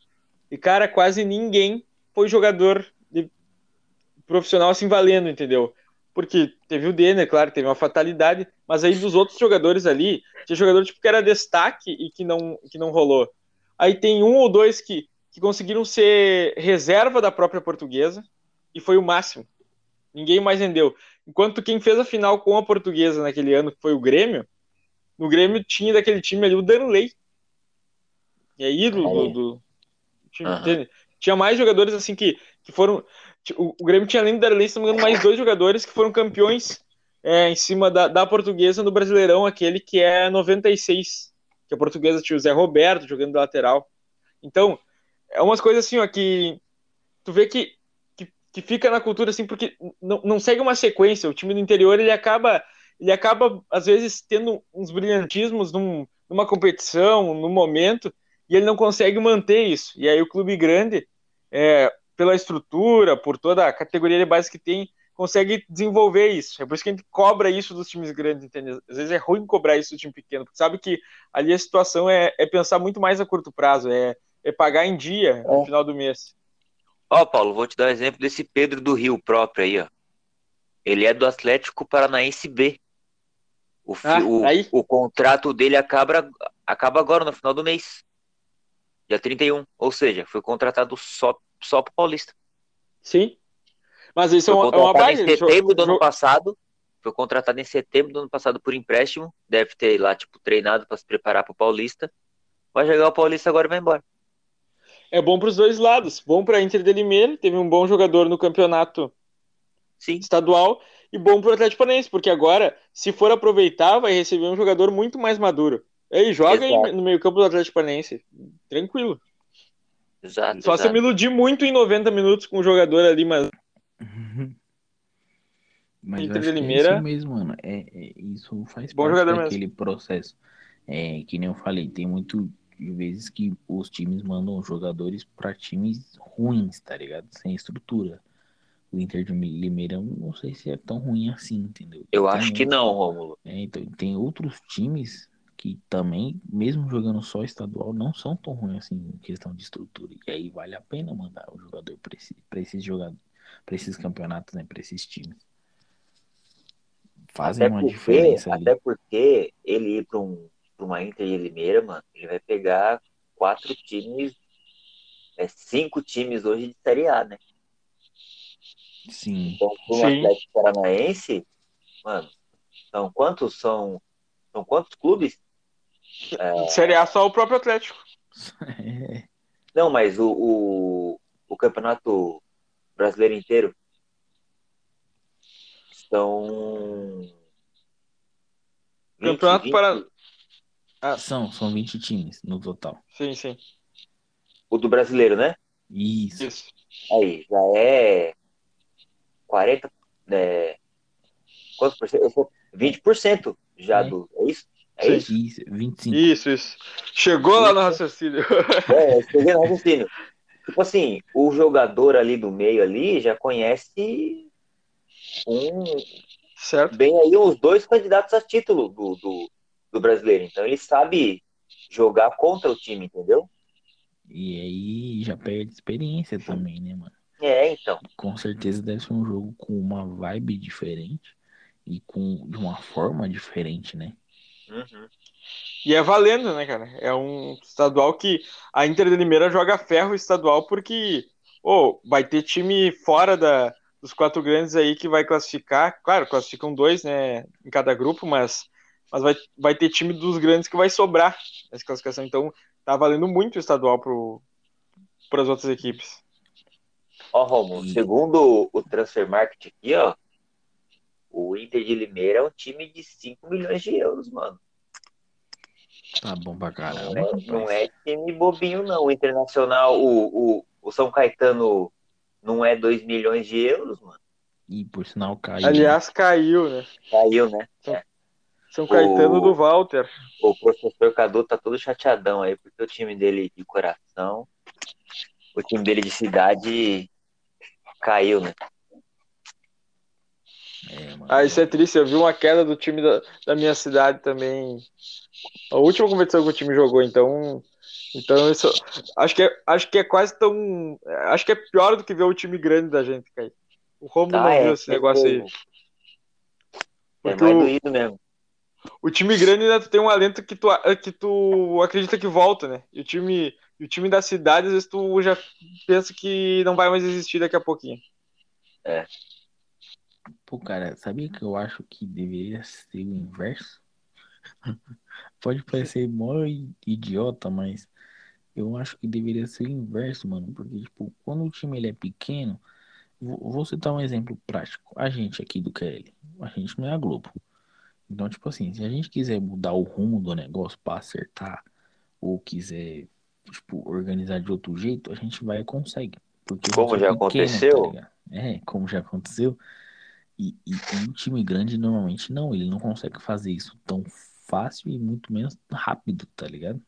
e, cara, quase ninguém foi jogador de profissional assim valendo, entendeu? Porque teve o Denner, claro, teve uma fatalidade, mas aí dos outros jogadores ali, tinha jogador tipo que era destaque e que não, que não rolou. Aí tem um ou dois que, que conseguiram ser reserva da própria portuguesa e foi o máximo. Ninguém mais rendeu. Enquanto quem fez a final com a portuguesa naquele ano, foi o Grêmio, no Grêmio tinha daquele time ali o Danley. E é ídolo do, do time. Uhum. Tinha mais jogadores assim que, que foram. O, o Grêmio tinha além do Darley, se não me engano, mais dois jogadores que foram campeões é, em cima da, da portuguesa no Brasileirão, aquele que é 96. Que a portuguesa tinha o Zé Roberto jogando de lateral. Então, é umas coisas assim, ó, que tu vê que que fica na cultura assim, porque não, não segue uma sequência. O time do interior ele acaba, ele acaba às vezes tendo uns brilhantismos num, numa competição, num momento, e ele não consegue manter isso. E aí o clube grande, é, pela estrutura, por toda a categoria de base que tem, consegue desenvolver isso. É por isso que a gente cobra isso dos times grandes, entende? Às vezes é ruim cobrar isso do time pequeno, porque sabe que ali a situação é, é pensar muito mais a curto prazo, é, é pagar em dia no é. final do mês. Ó, Paulo, vou te dar um exemplo desse Pedro do Rio próprio aí, ó. Ele é do Atlético Paranaense B. O, ah, o, o, contrato dele acaba, acaba agora, no final do mês. Dia 31. Ou seja, foi contratado só, só pro Paulista. Sim. Mas isso é foi é uma, é base. Em setembro do ano passado. Foi contratado em setembro do ano passado por empréstimo. Deve ter lá, tipo, treinado para se preparar pro Paulista. Vai chegar o Paulista agora e vai embora é bom para os dois lados. Bom para a Inter de Limeira, teve um bom jogador no campeonato Sim. estadual, e bom para o Atlético Paranaense, porque agora se for aproveitar, vai receber um jogador muito mais maduro. Aí joga em, no meio-campo do Atlético Paranaense. Tranquilo. Exato. Só exato. se me iludir muito em 90 minutos com o jogador ali, mas. Mas Inter eu de é Limeira- isso mesmo, mano. É, é- isso faz Bom parte daquele processo. É, que nem eu falei, tem muito vezes que os times mandam jogadores pra times ruins, tá ligado? Sem estrutura. O Inter de Limeira, não sei se é tão ruim assim, entendeu? Eu Tem acho que não, Rômulo. É, então, tem outros times que também, mesmo jogando só estadual, não são tão ruins assim em questão de estrutura. E aí vale a pena mandar o jogador pra, esse, esses jogadores, pra esses campeonatos, né? Pra esses times. Fazem Até uma porque, diferença ali. até porque ele ir para um, pra uma Inter de Limeira, mano, ele vai pegar quatro times, é, cinco times hoje de Série A, né? Sim. Então, para um. Atlético Paranaense, mano, são quantos? São, são quantos clubes? Série A só o próprio Atlético. É, Não, mas o, o, o campeonato brasileiro inteiro são. 20, Campeonato 20, para. São, são 20 times no total. Sim, sim. O do brasileiro, né? Isso. Isso. Aí, já é 40. É, quantos por cento? Eu sou 20% já É. do. É isso? É isso? Isso, 25. Isso, isso. Chegou lá no raciocínio. É, escrevi no raciocínio. Tipo assim, o jogador ali do meio ali já conhece um, certo? bem aí os dois candidatos a título do, do, do brasileiro. Então ele sabe jogar contra o time, entendeu? E aí já perde experiência também, né, mano? É, então. Com certeza deve ser um jogo com uma vibe diferente e com de uma forma diferente, né? Uhum. E é valendo, né, cara? É um estadual que a Inter de Limeira joga ferro estadual porque, ô, vai ter time fora da, dos quatro grandes aí que vai classificar. Claro, classificam dois, né, em cada grupo, mas, mas vai, vai ter time dos grandes que vai sobrar nessa classificação. Então, tá valendo muito o estadual para as outras equipes. Ó, Romulo, E- segundo o Transfer Market aqui, ó, o Inter de Limeira é um time de 5 milhões de euros, mano. Tá bom pra Não caramba. é, rapaz. não é time bobinho, não. O Internacional, o, o, o São Caetano não é 2 milhões de euros, mano. E por sinal caiu. Aliás, caiu, né? Caiu, né? São Caetano O- do Walter. O professor Cadu tá todo chateadão aí, porque o time dele de coração, o time dele de cidade caiu, né? É, mano. Ah, isso é triste. Eu vi uma queda do time da, da minha cidade também. A última competição que o time jogou, então. Então, isso. Acho que é, acho que é quase tão. Acho que é pior do que ver o time grande da gente cair. O Romulo não Ah, viu é, esse negócio aí. É mais o, doído mesmo. O time grande ainda tem um alento que tu, que tu acredita que volta, né? E o time, o time da cidade, às vezes tu já pensa que não vai mais existir daqui a pouquinho. Pô, cara, sabia que eu acho que deveria ser o inverso? Pode parecer mó idiota, mas eu acho que deveria ser o inverso, mano. Porque, tipo, quando o time ele é pequeno, vou vou citar um exemplo prático. A gente aqui do QL, a gente não é a Globo. Então, tipo assim, se a gente quiser mudar o rumo do negócio pra acertar, ou quiser, tipo, organizar de outro jeito, a gente vai e consegue. Porque Como é já pequeno, tá aconteceu? ligado? É, como já aconteceu. E, e, o time grande normalmente não, ele não consegue fazer isso tão fácil e muito menos rápido, tá ligado?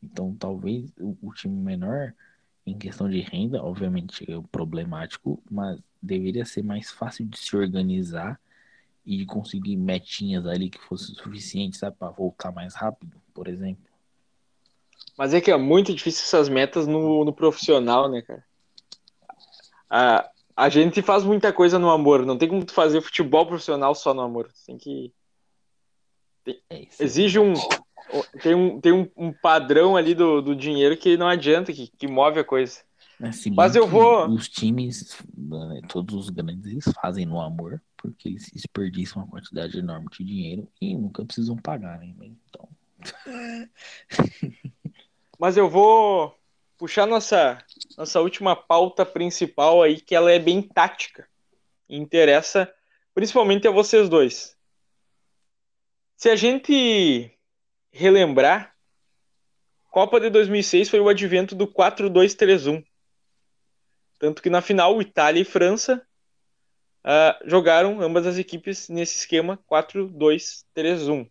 Então talvez o, o time menor, em questão de renda, obviamente é problemático, mas deveria ser mais fácil de se organizar e de conseguir metinhas ali que fosse suficiente, sabe, para voltar mais rápido, por exemplo. Mas é que é muito difícil essas metas no, no profissional, né, cara? A, a gente faz muita coisa no amor. Não tem como tu fazer futebol profissional só no amor. Tem que. É isso. Exige um. Tem um, tem um, um padrão ali do, do dinheiro que não adianta, que, que move a coisa. É, Mas eu vou- Os times, né, todos os grandes, eles fazem no amor, porque eles desperdiçam uma quantidade enorme de dinheiro e nunca precisam pagar, né? Então, Mas eu vou puxar nossa, nossa última pauta principal aí, que ela é bem tática. E interessa principalmente a vocês dois. Se a gente relembrar, Copa de 2006 foi o advento do 4-2-3-1. Tanto que na final, Itália e França uh, jogaram ambas as equipes nesse esquema 4-2-3-1.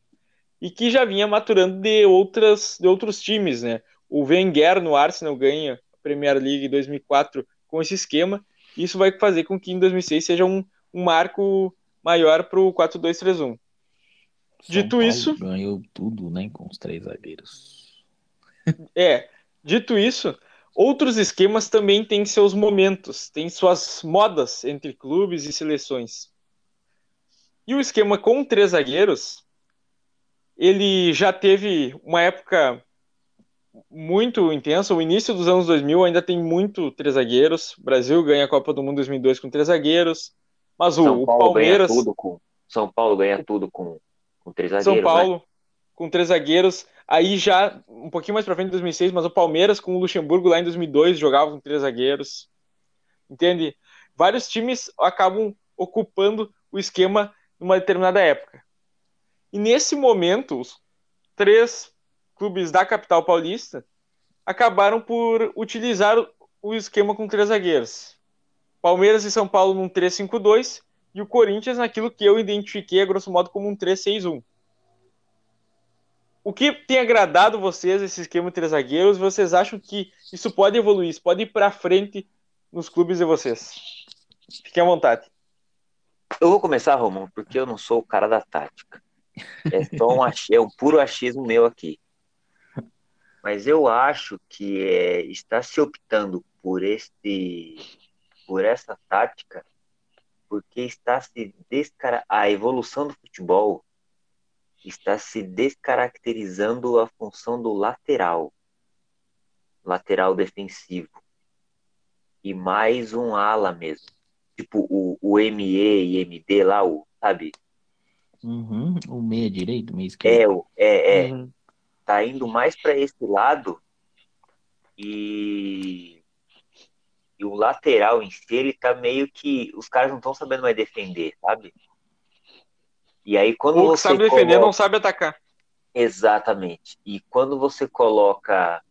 E que já vinha maturando de, outras, de outros times, né? O Wenger no Arsenal ganha a Premier League 2004 com esse esquema. Isso vai fazer com que em 2006 seja um, um marco maior para o 4-2-3-1. Dito Paulo isso. Ganhou tudo, né? Com os três zagueiros. É. Dito isso, outros esquemas também têm seus momentos, têm suas modas entre clubes e seleções. E o esquema com três zagueiros, ele já teve uma época muito intensa. O início dos anos 2000 ainda tem muito três zagueiros. O Brasil ganha a Copa do Mundo 2002 com três zagueiros. Mas o, São Paulo o Palmeiras. Ganha tudo com, São Paulo ganha tudo com com três zagueiros. São né? Paulo, né? Com três zagueiros. Aí já, um pouquinho mais pra frente, em 2006, mas o Palmeiras com o Luxemburgo lá em 2002 jogava com três zagueiros. Entende? Vários times acabam ocupando o esquema numa determinada época. E nesse momento, os três clubes da capital paulista acabaram por utilizar o esquema com três zagueiros. Palmeiras e São Paulo num 3-5-2 e o Corinthians naquilo que eu identifiquei, a grosso modo, como um 3-6-1. O que tem agradado vocês, esse esquema de três zagueiros? Vocês acham que isso pode evoluir, isso pode ir para frente nos clubes de vocês? Fiquem à vontade. Eu vou começar, Romão, porque eu não sou o cara da tática. É só um, é um puro achismo meu aqui. Mas eu acho que é, está se optando por este por essa tática porque está se descara a evolução do futebol está se descaracterizando a função do lateral, lateral defensivo, e mais um ala mesmo, tipo o, o ME e MD lá, o, sabe? Uhum, o meia direito, meia esquerdo. É, é, é. Uhum. Tá indo mais para esse lado e e o lateral em si, ele tá meio que. Os caras não estão sabendo mais defender, sabe? E aí quando o você. sabe coloca... defender não sabe atacar. Exatamente. E quando você coloca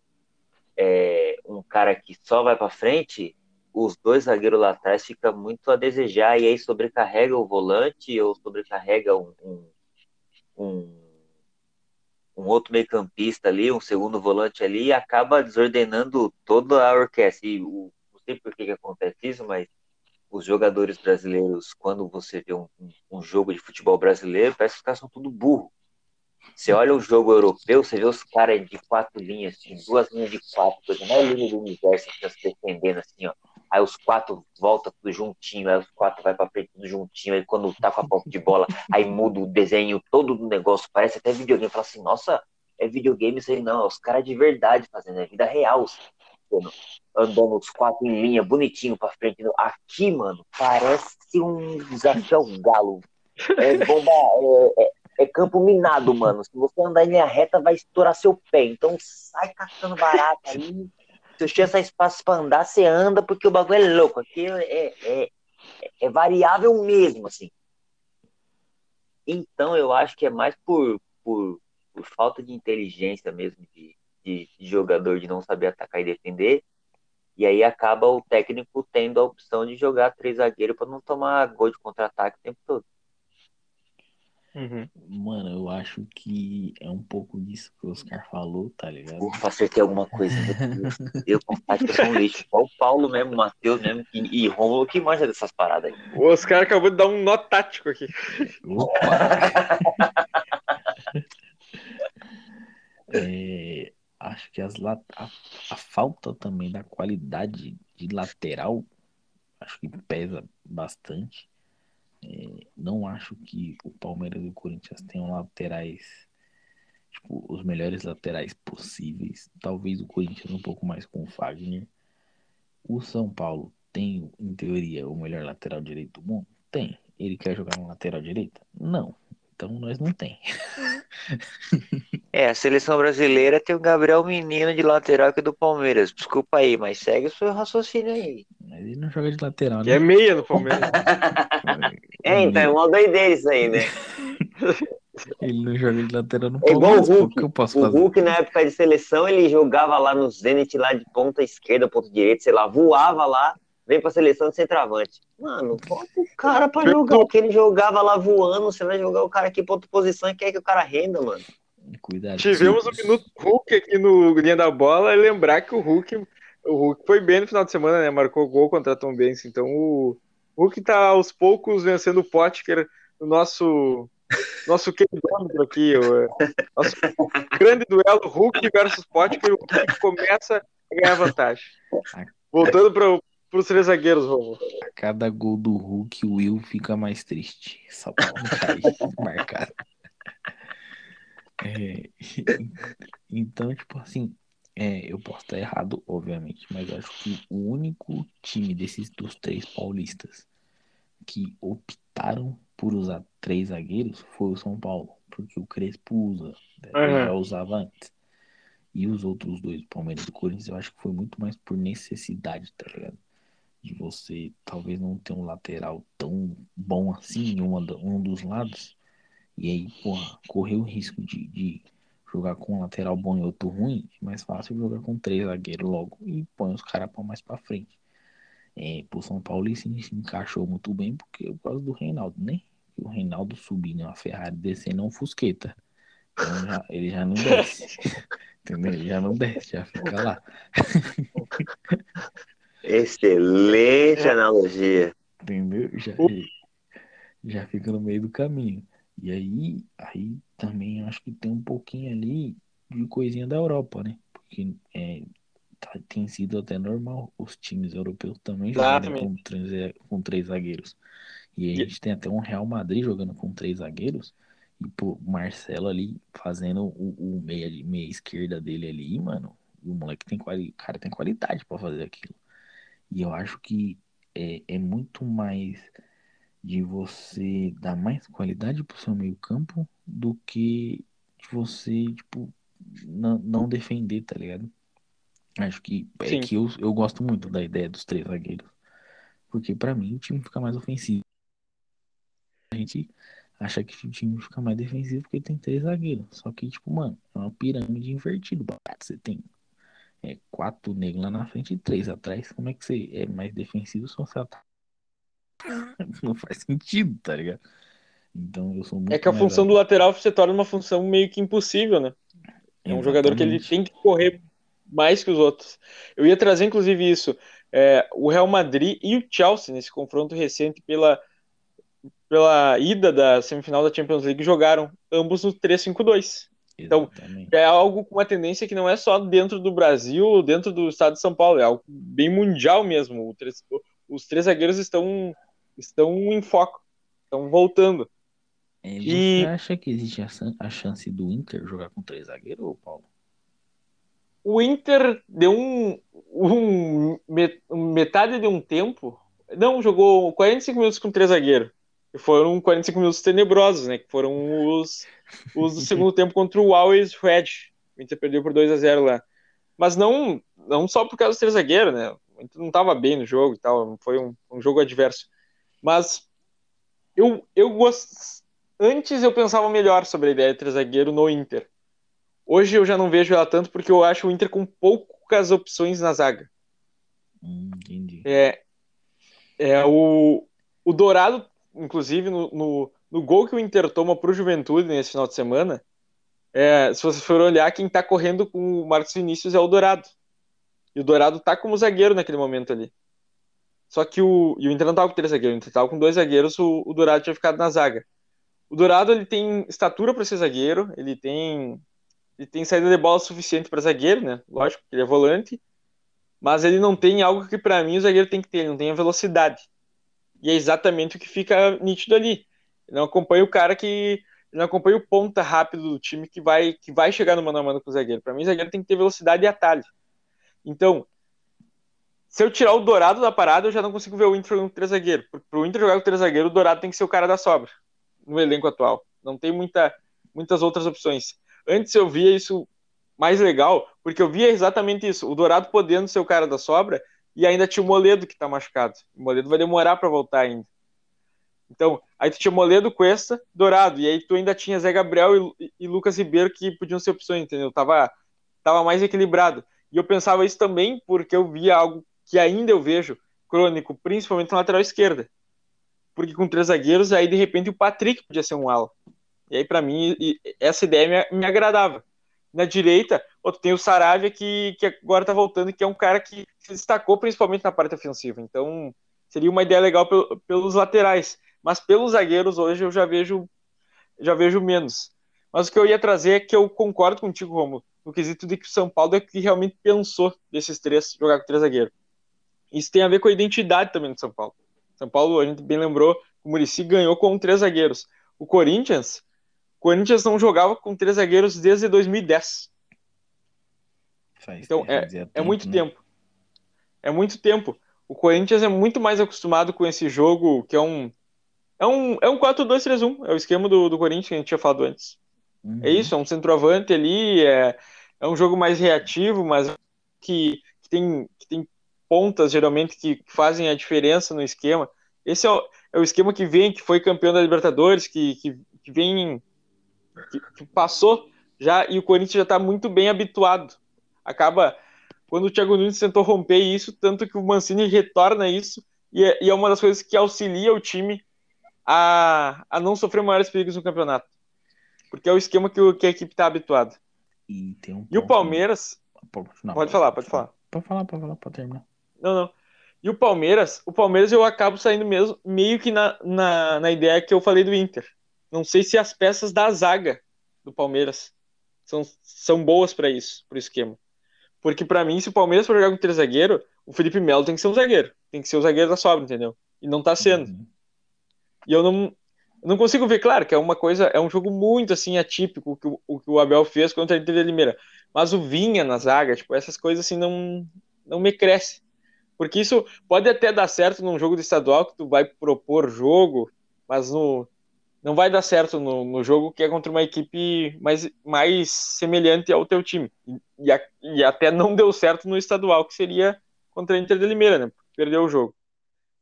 é, um cara que só vai para frente, os dois zagueiros lá atrás fica muito a desejar, e aí sobrecarrega o volante ou sobrecarrega um, um, um, um outro meio campista ali, um segundo volante ali, e acaba desordenando toda a orquestra. E o, sei por que, que acontece isso, mas os jogadores brasileiros, quando você vê um, um jogo de futebol brasileiro, parece que os caras são tudo burro. Você olha o jogo europeu, você vê os caras de quatro linhas, assim, duas linhas de quatro, coisa mais linha do universo, que se defendendo assim, ó. Aí os quatro volta tudo juntinho, aí os quatro vai pra frente tudo juntinho, aí quando tá com a ponta de bola, aí muda o desenho todo do negócio, parece até videogame. Fala assim, nossa, é videogame isso aí, não, é os caras de verdade fazendo, é vida real andando os quatro em linha, bonitinho pra frente. Aqui, mano, parece um desafio galo. É bomba, é, é, é, campo minado, mano. Se você andar em linha reta, vai estourar seu pé. Então sai caçando barata aí. Se você tiver espaço pra andar, você anda, porque o bagulho é louco. Aqui é, é, é variável mesmo, assim. Então eu acho que é mais por, por, por falta de inteligência mesmo de, de, jogador de não saber atacar e defender. E aí acaba o técnico tendo a opção de jogar três zagueiros para não tomar gol de contra-ataque o tempo todo. Uhum. Mano, eu acho que é um pouco disso que o Oscar falou, tá ligado? Ufa, acertei alguma coisa. eu confesso que eu sou um lixo. Só o Paulo mesmo, o Matheus mesmo e, e Romulo que manja dessas paradas aí. O Oscar acabou de dar um nó tático aqui. Opa! é, acho que as, a, a falta também da qualidade de lateral acho que pesa bastante. É, não acho que o Palmeiras e o Corinthians tenham laterais, tipo, os melhores laterais possíveis. Talvez o Corinthians um pouco mais com o Fagner. O São Paulo tem, em teoria, o melhor lateral direito do mundo? Tem. Ele quer jogar na lateral direita? Não. Então nós não tem. É, a seleção brasileira tem o Gabriel Menino de lateral que é do Palmeiras. Desculpa aí, mas segue o seu raciocínio aí. Mas ele não joga de lateral, né? é meia do Palmeiras. é, então é uma doideira isso aí, né? Ele não joga de lateral no É igual o Hulk. o fazer? Hulk, na época de seleção, ele jogava lá no Zenit, lá de ponta esquerda, ponta direita, sei lá, voava lá, vem pra seleção de centroavante. Mano, bota o cara pra jogar. O que ele jogava lá voando, você vai jogar o cara aqui pra outra posição e quer que o cara renda, mano. Cuidado. Tivemos o um minuto Hulk aqui no linha da bola e lembrar que o Hulk, o Hulk foi bem no final de semana, né? Marcou gol contra a Tom Benz. Então o Hulk tá aos poucos vencendo o Potker no nosso nosso queridômetro aqui, o nosso grande duelo Hulk versus Potker, o Hulk começa a ganhar vantagem. Voltando para os três zagueiros, Romulo. A cada gol do Hulk, o Will fica mais triste. Só para marcado. É, então, tipo assim, é, eu posso estar errado, obviamente, mas acho que o único time desses dos três paulistas que optaram por usar três zagueiros foi o São Paulo, porque o Crespo usa, uhum. já usava antes. E os outros dois, Palmeiras e Corinthians, eu acho que foi muito mais por necessidade, tá ligado? De você talvez não ter um lateral tão bom assim em uma, um dos lados e aí, porra, correr o risco de, de jogar com um lateral bom e outro ruim, é mais fácil jogar com três zagueiros logo e põe os caras mais pra frente. É, pro São Paulo isso se encaixou muito bem porque por causa do Reinaldo, né? O Reinaldo subindo uma Ferrari descendo um Fusqueta. Então já, ele já não desce. Entendeu? Ele já não desce, já fica lá. Excelente analogia. Entendeu? Já, já fica no meio do caminho. E aí, aí também acho que tem um pouquinho ali de coisinha da Europa, né? Porque é, tá, tem sido até normal os times europeus também jogarem com três, com três zagueiros. E aí a gente tem até um Real Madrid jogando com três zagueiros. E pô, Marcelo ali fazendo o, o meia, meia esquerda dele ali, mano. o moleque tem quali, cara tem qualidade para fazer aquilo. E eu acho que é, é muito mais de você dar mais qualidade pro seu meio campo do que de você, tipo, não, não defender, tá ligado? Acho que é Sim. que eu, eu gosto muito da ideia dos três zagueiros. Porque para mim o time fica mais ofensivo. A gente acha que o time fica mais defensivo porque tem três zagueiros. Só que, tipo, mano, é uma pirâmide invertida. Você tem é, quatro negros lá na frente e três atrás. Como é que você é mais defensivo se você ataca não faz sentido, tá ligado? Então eu sou muito. É que a função do lateral se torna uma função meio que impossível, né? É um Exatamente. jogador que ele tem que correr mais que os outros. Eu ia trazer, inclusive, isso. É, o Real Madrid e o Chelsea, nesse confronto recente pela, pela ida da semifinal da Champions League, jogaram ambos no 3-5-2. Então, é algo com uma tendência que não é só dentro do Brasil, dentro do estado de São Paulo, é algo bem mundial mesmo. os três zagueiros estão estão em foco, estão voltando. É, você e... acha que existe a chance do Inter jogar com três zagueiros, Paulo? O Inter deu um, um, metade de um tempo, não, jogou 45 minutos com três zagueiros. E foram 45 minutos tenebrosos, né? Que foram os, os do segundo tempo contra o Always Red. O Inter perdeu por 2 a 0 lá. Mas não, não só por causa dos três zagueiros, né? O Inter não estava bem no jogo e tal. Foi um, um jogo adverso. Mas eu, eu gost... antes eu pensava melhor sobre a ideia de ter zagueiro no Inter. Hoje eu já não vejo ela tanto porque eu acho o Inter com poucas opções na zaga. Hum, entendi. É, é o, o Dourado, inclusive, no, no, no gol que o Inter toma para o Juventude nesse final de semana, é, se você for olhar, quem está correndo com o Marcos Vinícius é o Dourado. E o Dourado tá como zagueiro naquele momento ali. Só que o, e o Inter não tava com três zagueiros, o Inter tava com dois zagueiros, o, o Dourado tinha ficado na zaga. O Dourado ele tem estatura para ser zagueiro, ele tem ele tem saída de bola suficiente para zagueiro, né? Lógico, ele é volante, mas ele não tem algo que para mim o zagueiro tem que ter, ele não tem a velocidade. E é exatamente o que fica nítido ali. Não acompanha o cara que não acompanha o ponta rápido do time que vai que vai chegar no mano a mano com o zagueiro. Para mim o zagueiro tem que ter velocidade e atalho. Então, se eu tirar o Dourado da parada, eu já não consigo ver o Inter jogando com três zagueiros. Para o Inter jogar com três zagueiros, o Dourado tem que ser o cara da sobra no elenco atual. Não tem muita, muitas outras opções. Antes eu via isso mais legal, porque eu via exatamente isso. O Dourado podendo ser o cara da sobra e ainda tinha o Moledo que está machucado. O Moledo vai demorar para voltar ainda. Então, Aí tu tinha Moledo, Cuesta, Dourado. E aí tu ainda tinha Zé Gabriel e, e, Lucas Ribeiro que podiam ser opções, entendeu? Tava, tava mais equilibrado. E eu pensava isso também porque eu via algo que ainda eu vejo crônico, principalmente na lateral esquerda. Porque com três zagueiros, aí de repente o Patrick podia ser um ala. E aí, para mim, essa ideia me, me, agradava. Na direita, oh, tem o Saravia, que, que agora tá voltando, que é um cara que se destacou principalmente na parte ofensiva. Então, seria uma ideia legal pelo, pelos laterais. Mas pelos zagueiros, hoje eu já vejo, já vejo menos. Mas o que eu ia trazer é que eu concordo contigo, Romulo, no quesito de que o São Paulo é que realmente pensou desses três jogar com três zagueiros. Isso tem a ver com a identidade também do São Paulo. São Paulo, a gente bem lembrou, o Murici ganhou com três zagueiros. O Corinthians, o Corinthians não jogava com três zagueiros desde 2010. Faz então é, tempo, é muito né? tempo. É muito tempo. O Corinthians é muito mais acostumado com esse jogo, que é um. É um, é um 4-2-3-1. É o esquema do, do Corinthians que a gente tinha falado antes. Uhum. É isso, é um centroavante ali, é, é um jogo mais reativo, mas que, que, tem, que tem pontas, geralmente, que fazem a diferença no esquema. Esse é o, é o esquema que vem, que foi campeão da Libertadores, que, que, que vem. Que, que passou já, e o Corinthians já está muito bem habituado. Acaba. Quando o Thiago Nunes tentou romper isso, tanto que o Mancini retorna isso, e é, e é uma das coisas que auxilia o time a, a não sofrer maiores perigos no campeonato. Porque é o esquema que, o, que a equipe está habituada. E, um e o Palmeiras. Não, pode falar, pode falar. Pode falar, pode falar, pode terminar. Não, não. E o Palmeiras, o Palmeiras eu acabo saindo mesmo meio que na, na, na ideia que eu falei do Inter. Não sei se as peças da zaga do Palmeiras são, são boas para isso, pro esquema. Porque para mim, se o Palmeiras for jogar com três zagueiros, o Felipe Melo tem que ser um zagueiro. Tem que ser o zagueiro da sobra, entendeu? E não tá sendo. Uhum. E eu não, não consigo ver, claro, que é uma coisa, é um jogo muito assim atípico que o, o que o Abel fez contra a Inter de Limeira. Mas o Vinha na zaga, tipo, essas coisas assim não, não me cresce. Porque isso pode até dar certo num jogo de estadual que tu vai propor jogo, mas no, não vai dar certo no, no jogo que é contra uma equipe mais, mais semelhante ao teu time. E, a, e até não deu certo no estadual, que seria contra a Inter de Limeira, né? Perdeu o jogo.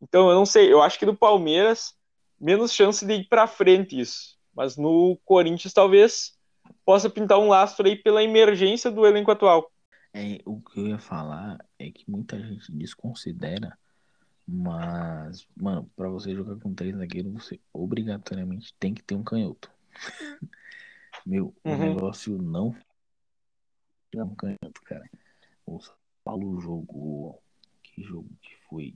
Então, eu não sei, eu acho que do Palmeiras, menos chance de ir para frente isso. Mas no Corinthians, talvez possa pintar um lastro aí pela emergência do elenco atual. É, o que eu ia falar é que muita gente desconsidera, mas, mano, pra você jogar com três zagueiros, você obrigatoriamente tem que ter um canhoto. Meu, uhum. o negócio não é um canhoto, cara. O São Paulo jogou. Que jogo que foi?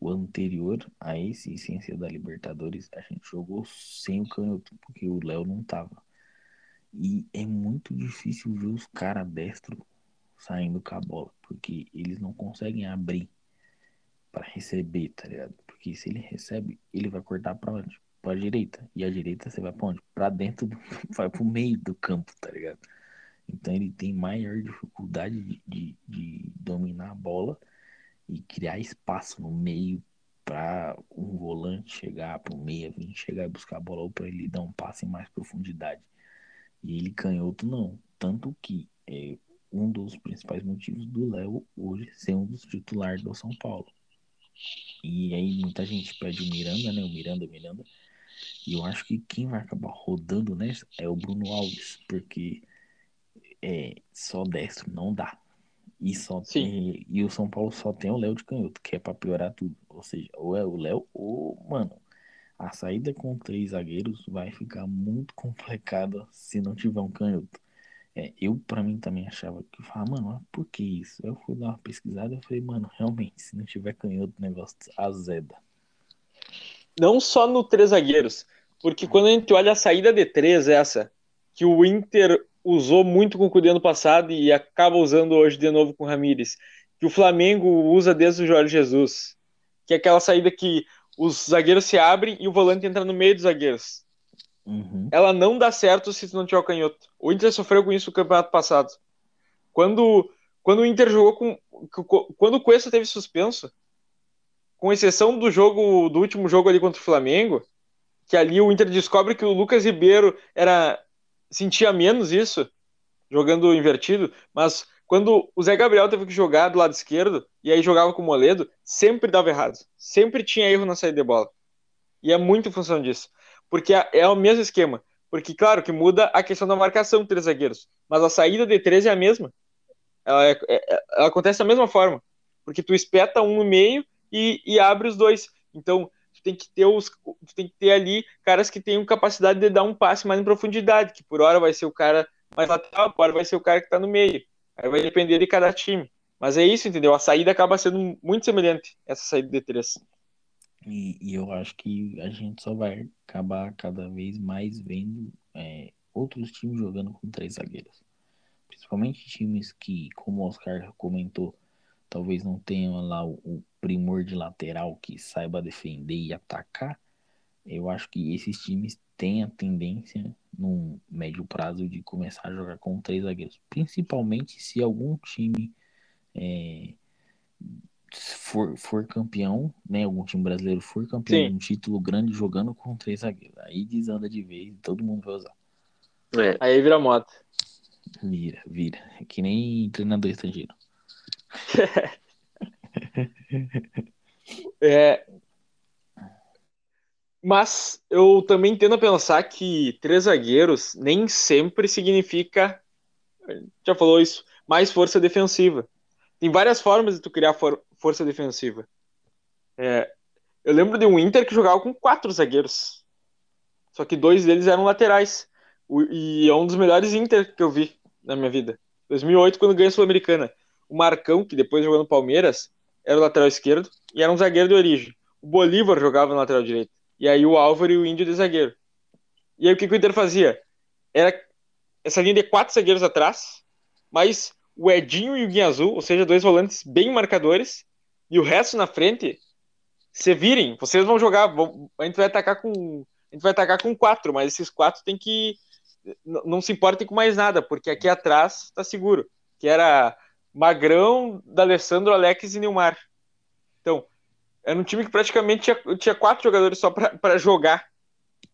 O anterior a esse Ciência da Libertadores, a gente jogou sem o canhoto, porque o Léo não tava. E é muito difícil ver os caras destros saindo com a bola, porque eles não conseguem abrir para receber, tá ligado? Porque se ele recebe, ele vai cortar para onde? Para direita. E a direita você vai para onde? Para dentro, do, vai pro meio do campo, tá ligado? Então ele tem maior dificuldade de, de, de dominar a bola e criar espaço no meio para um volante chegar, para o meia vir chegar e buscar a bola ou para ele dar um passe em mais profundidade. E ele canhoto não, tanto que é, um dos principais motivos do Léo hoje ser um dos titulares do São Paulo. E aí muita gente pede o Miranda, né? O Miranda, o Miranda. E eu acho que quem vai acabar rodando nessa é o Bruno Alves, porque é, só destro não dá. E, só tem, e o São Paulo só tem o Léo de canhoto, que é pra piorar tudo. Ou seja, ou é o Léo, ou, mano, a saída com três zagueiros vai ficar muito complicada se não tiver um canhoto. É, eu, para mim, também achava que, falava, mano, por que isso? Eu fui dar uma pesquisada e falei, mano, realmente, se não tiver canhoto, o negócio azeda. Não só no três zagueiros, porque quando a gente olha a saída de três, essa, que o Inter usou muito com o Cudê ano passado e acaba usando hoje de novo com o Ramires, que o Flamengo usa desde o Jorge Jesus, que é aquela saída que os zagueiros se abrem e o volante entra no meio dos zagueiros. Uhum. Ela não dá certo se tu não tiver o canhoto. O Inter sofreu com isso no campeonato passado. Quando, quando o Inter jogou com. Quando o Cuesta teve suspenso, com exceção do jogo, do último jogo ali contra o Flamengo, que ali o Inter descobre que o Lucas Ribeiro era sentia menos isso, jogando invertido, mas quando o Zé Gabriel teve que jogar do lado esquerdo, e aí jogava com o Moledo, sempre dava errado. Sempre tinha erro na saída de bola. E é muito função disso. Porque é, é o mesmo esquema. Porque, claro, que muda a questão da marcação três zagueiros. Mas a saída de três é a mesma. Ela, é, é, ela acontece da mesma forma. Porque tu espeta um no meio e, e abre os dois. Então, tem que ter os, tem que ter ali caras que tenham capacidade de dar um passe mais em profundidade, que por hora vai ser o cara mais lateral, por hora vai ser o cara que está no meio. Aí vai depender de cada time. Mas é isso, entendeu? A saída acaba sendo muito semelhante, essa saída de três. E, e eu acho que a gente só vai acabar cada vez mais vendo é, outros times jogando com três zagueiros. Principalmente times que, como o Oscar comentou, talvez não tenham lá o primor de lateral que saiba defender e atacar. Eu acho que esses times têm a tendência, no médio prazo, de começar a jogar com três zagueiros. Principalmente se algum time é, for, for campeão, né? Algum time brasileiro for campeão de um título grande jogando com três zagueiros. Aí desanda de vez e todo mundo vai usar. É. Aí vira moto. Vira, vira. É que nem treinador estrangeiro. é, mas eu também tendo a pensar que três zagueiros nem sempre significa, já falou isso, mais força defensiva. Tem várias formas de tu criar for força defensiva. É, eu lembro de um Inter que jogava com quatro zagueiros. Só que dois deles eram laterais. O, e é um dos melhores Inter que eu vi na minha vida. 2008, quando ganhei a Sul-Americana. O Marcão, que depois jogou no Palmeiras, era o lateral esquerdo e era um zagueiro de origem. O Bolívar jogava no lateral direito. E aí o Álvaro e o Índio de zagueiro. E aí o que, que o Inter fazia? Era essa linha de quatro zagueiros atrás, mas o Edinho e o Guinha Azul, ou seja, dois volantes bem marcadores, e o resto na frente, se virem, vocês vão jogar, vão, a gente vai atacar com a gente vai atacar com quatro, mas esses quatro tem que não se importem com mais nada, porque aqui atrás tá seguro, que era Magrão, D'Alessandro, Alex e Nilmar. Então, era um time que praticamente tinha, tinha quatro jogadores só para jogar,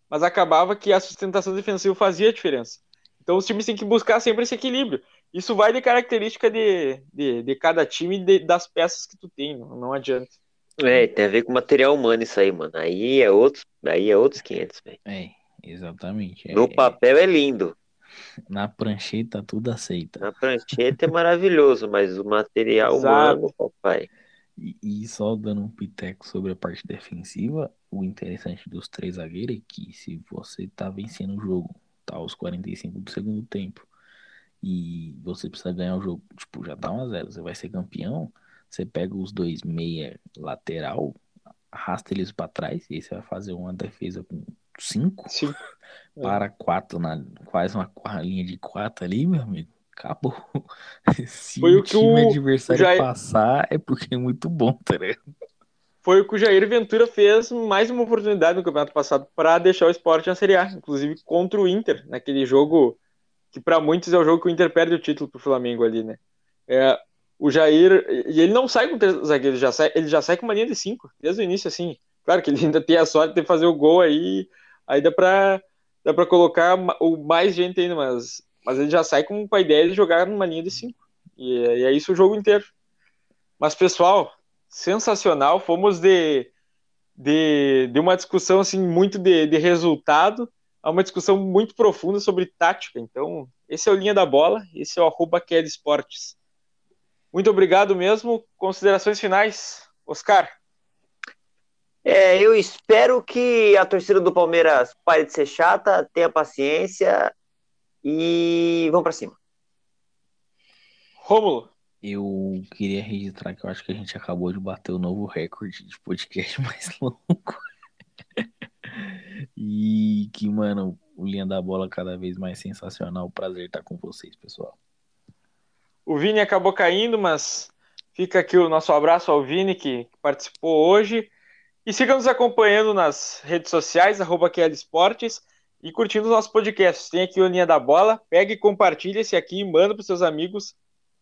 mas acabava que a sustentação defensiva fazia a diferença. Então os times têm que buscar sempre esse equilíbrio. Isso vai de característica de, de, de cada time e das peças que tu tem, não, não adianta. É, tem a ver com material humano isso aí, mano. Aí é outros, aí é outros 500, velho. É, exatamente. No é, papel é lindo. Na prancheta tudo aceita. Na prancheta é maravilhoso, mas o material humano, papai. E, e, só dando um piteco sobre a parte defensiva, o interessante dos três zagueiros é que se você tá vencendo o jogo, tá aos 45 do segundo tempo, e você precisa ganhar o jogo, tipo, já tá 1 a 0 você vai ser campeão, você pega os dois meia lateral, arrasta eles para trás, e aí você vai fazer uma defesa com 5 para 4 na quase uma linha de 4 ali, meu amigo. Acabou. Se Foi o, o time o adversário Jair... passar, é porque é muito bom, tá ligado? Foi o que o Jair Ventura fez mais uma oportunidade no campeonato passado para deixar o esporte na Série A, inclusive contra o Inter, naquele jogo que para muitos é o jogo que o Inter perde o título pro Flamengo ali, né? É, o Jair, e ele não sai com três zagueiros, já sai, ele já sai com uma linha de cinco, desde o início, assim. Claro que ele ainda tem a sorte de fazer o gol aí, aí dá pra, dá pra colocar o mais gente ainda, mas, mas ele já sai com, a ideia de jogar numa linha de cinco. E, e é isso o jogo inteiro. Mas, pessoal, sensacional, fomos de, de, de uma discussão, assim, muito de, de resultado, a uma discussão muito profunda sobre tática. Então, esse é o Linha da Bola, esse é o arroba Esportes. Muito obrigado mesmo. Considerações finais, Oscar. É, eu espero que a torcida do Palmeiras pare de ser chata, tenha paciência e vamos para cima. Rômulo. Eu queria registrar que eu acho que a gente acabou de bater o novo recorde de podcast mais longo. E que, mano, o Linha da Bola cada vez mais sensacional. Prazer estar com vocês, pessoal. O Vini acabou caindo, mas fica aqui o nosso abraço ao Vini que participou hoje. E siga nos acompanhando nas redes sociais, arroba Esportes, e curtindo os nossos podcasts. Tem aqui o Linha da Bola. Pega e compartilha esse aqui e manda para seus amigos.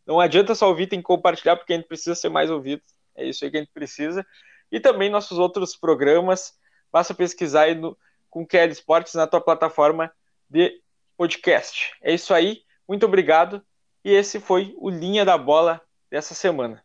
Não adianta só ouvir, tem que compartilhar, porque a gente precisa ser mais ouvido. É isso aí que a gente precisa. E também nossos outros programas. Basta pesquisar aí no, com Kelly Esportes na tua plataforma de podcast. É isso aí, muito obrigado. E esse foi o Linha da Bola dessa semana.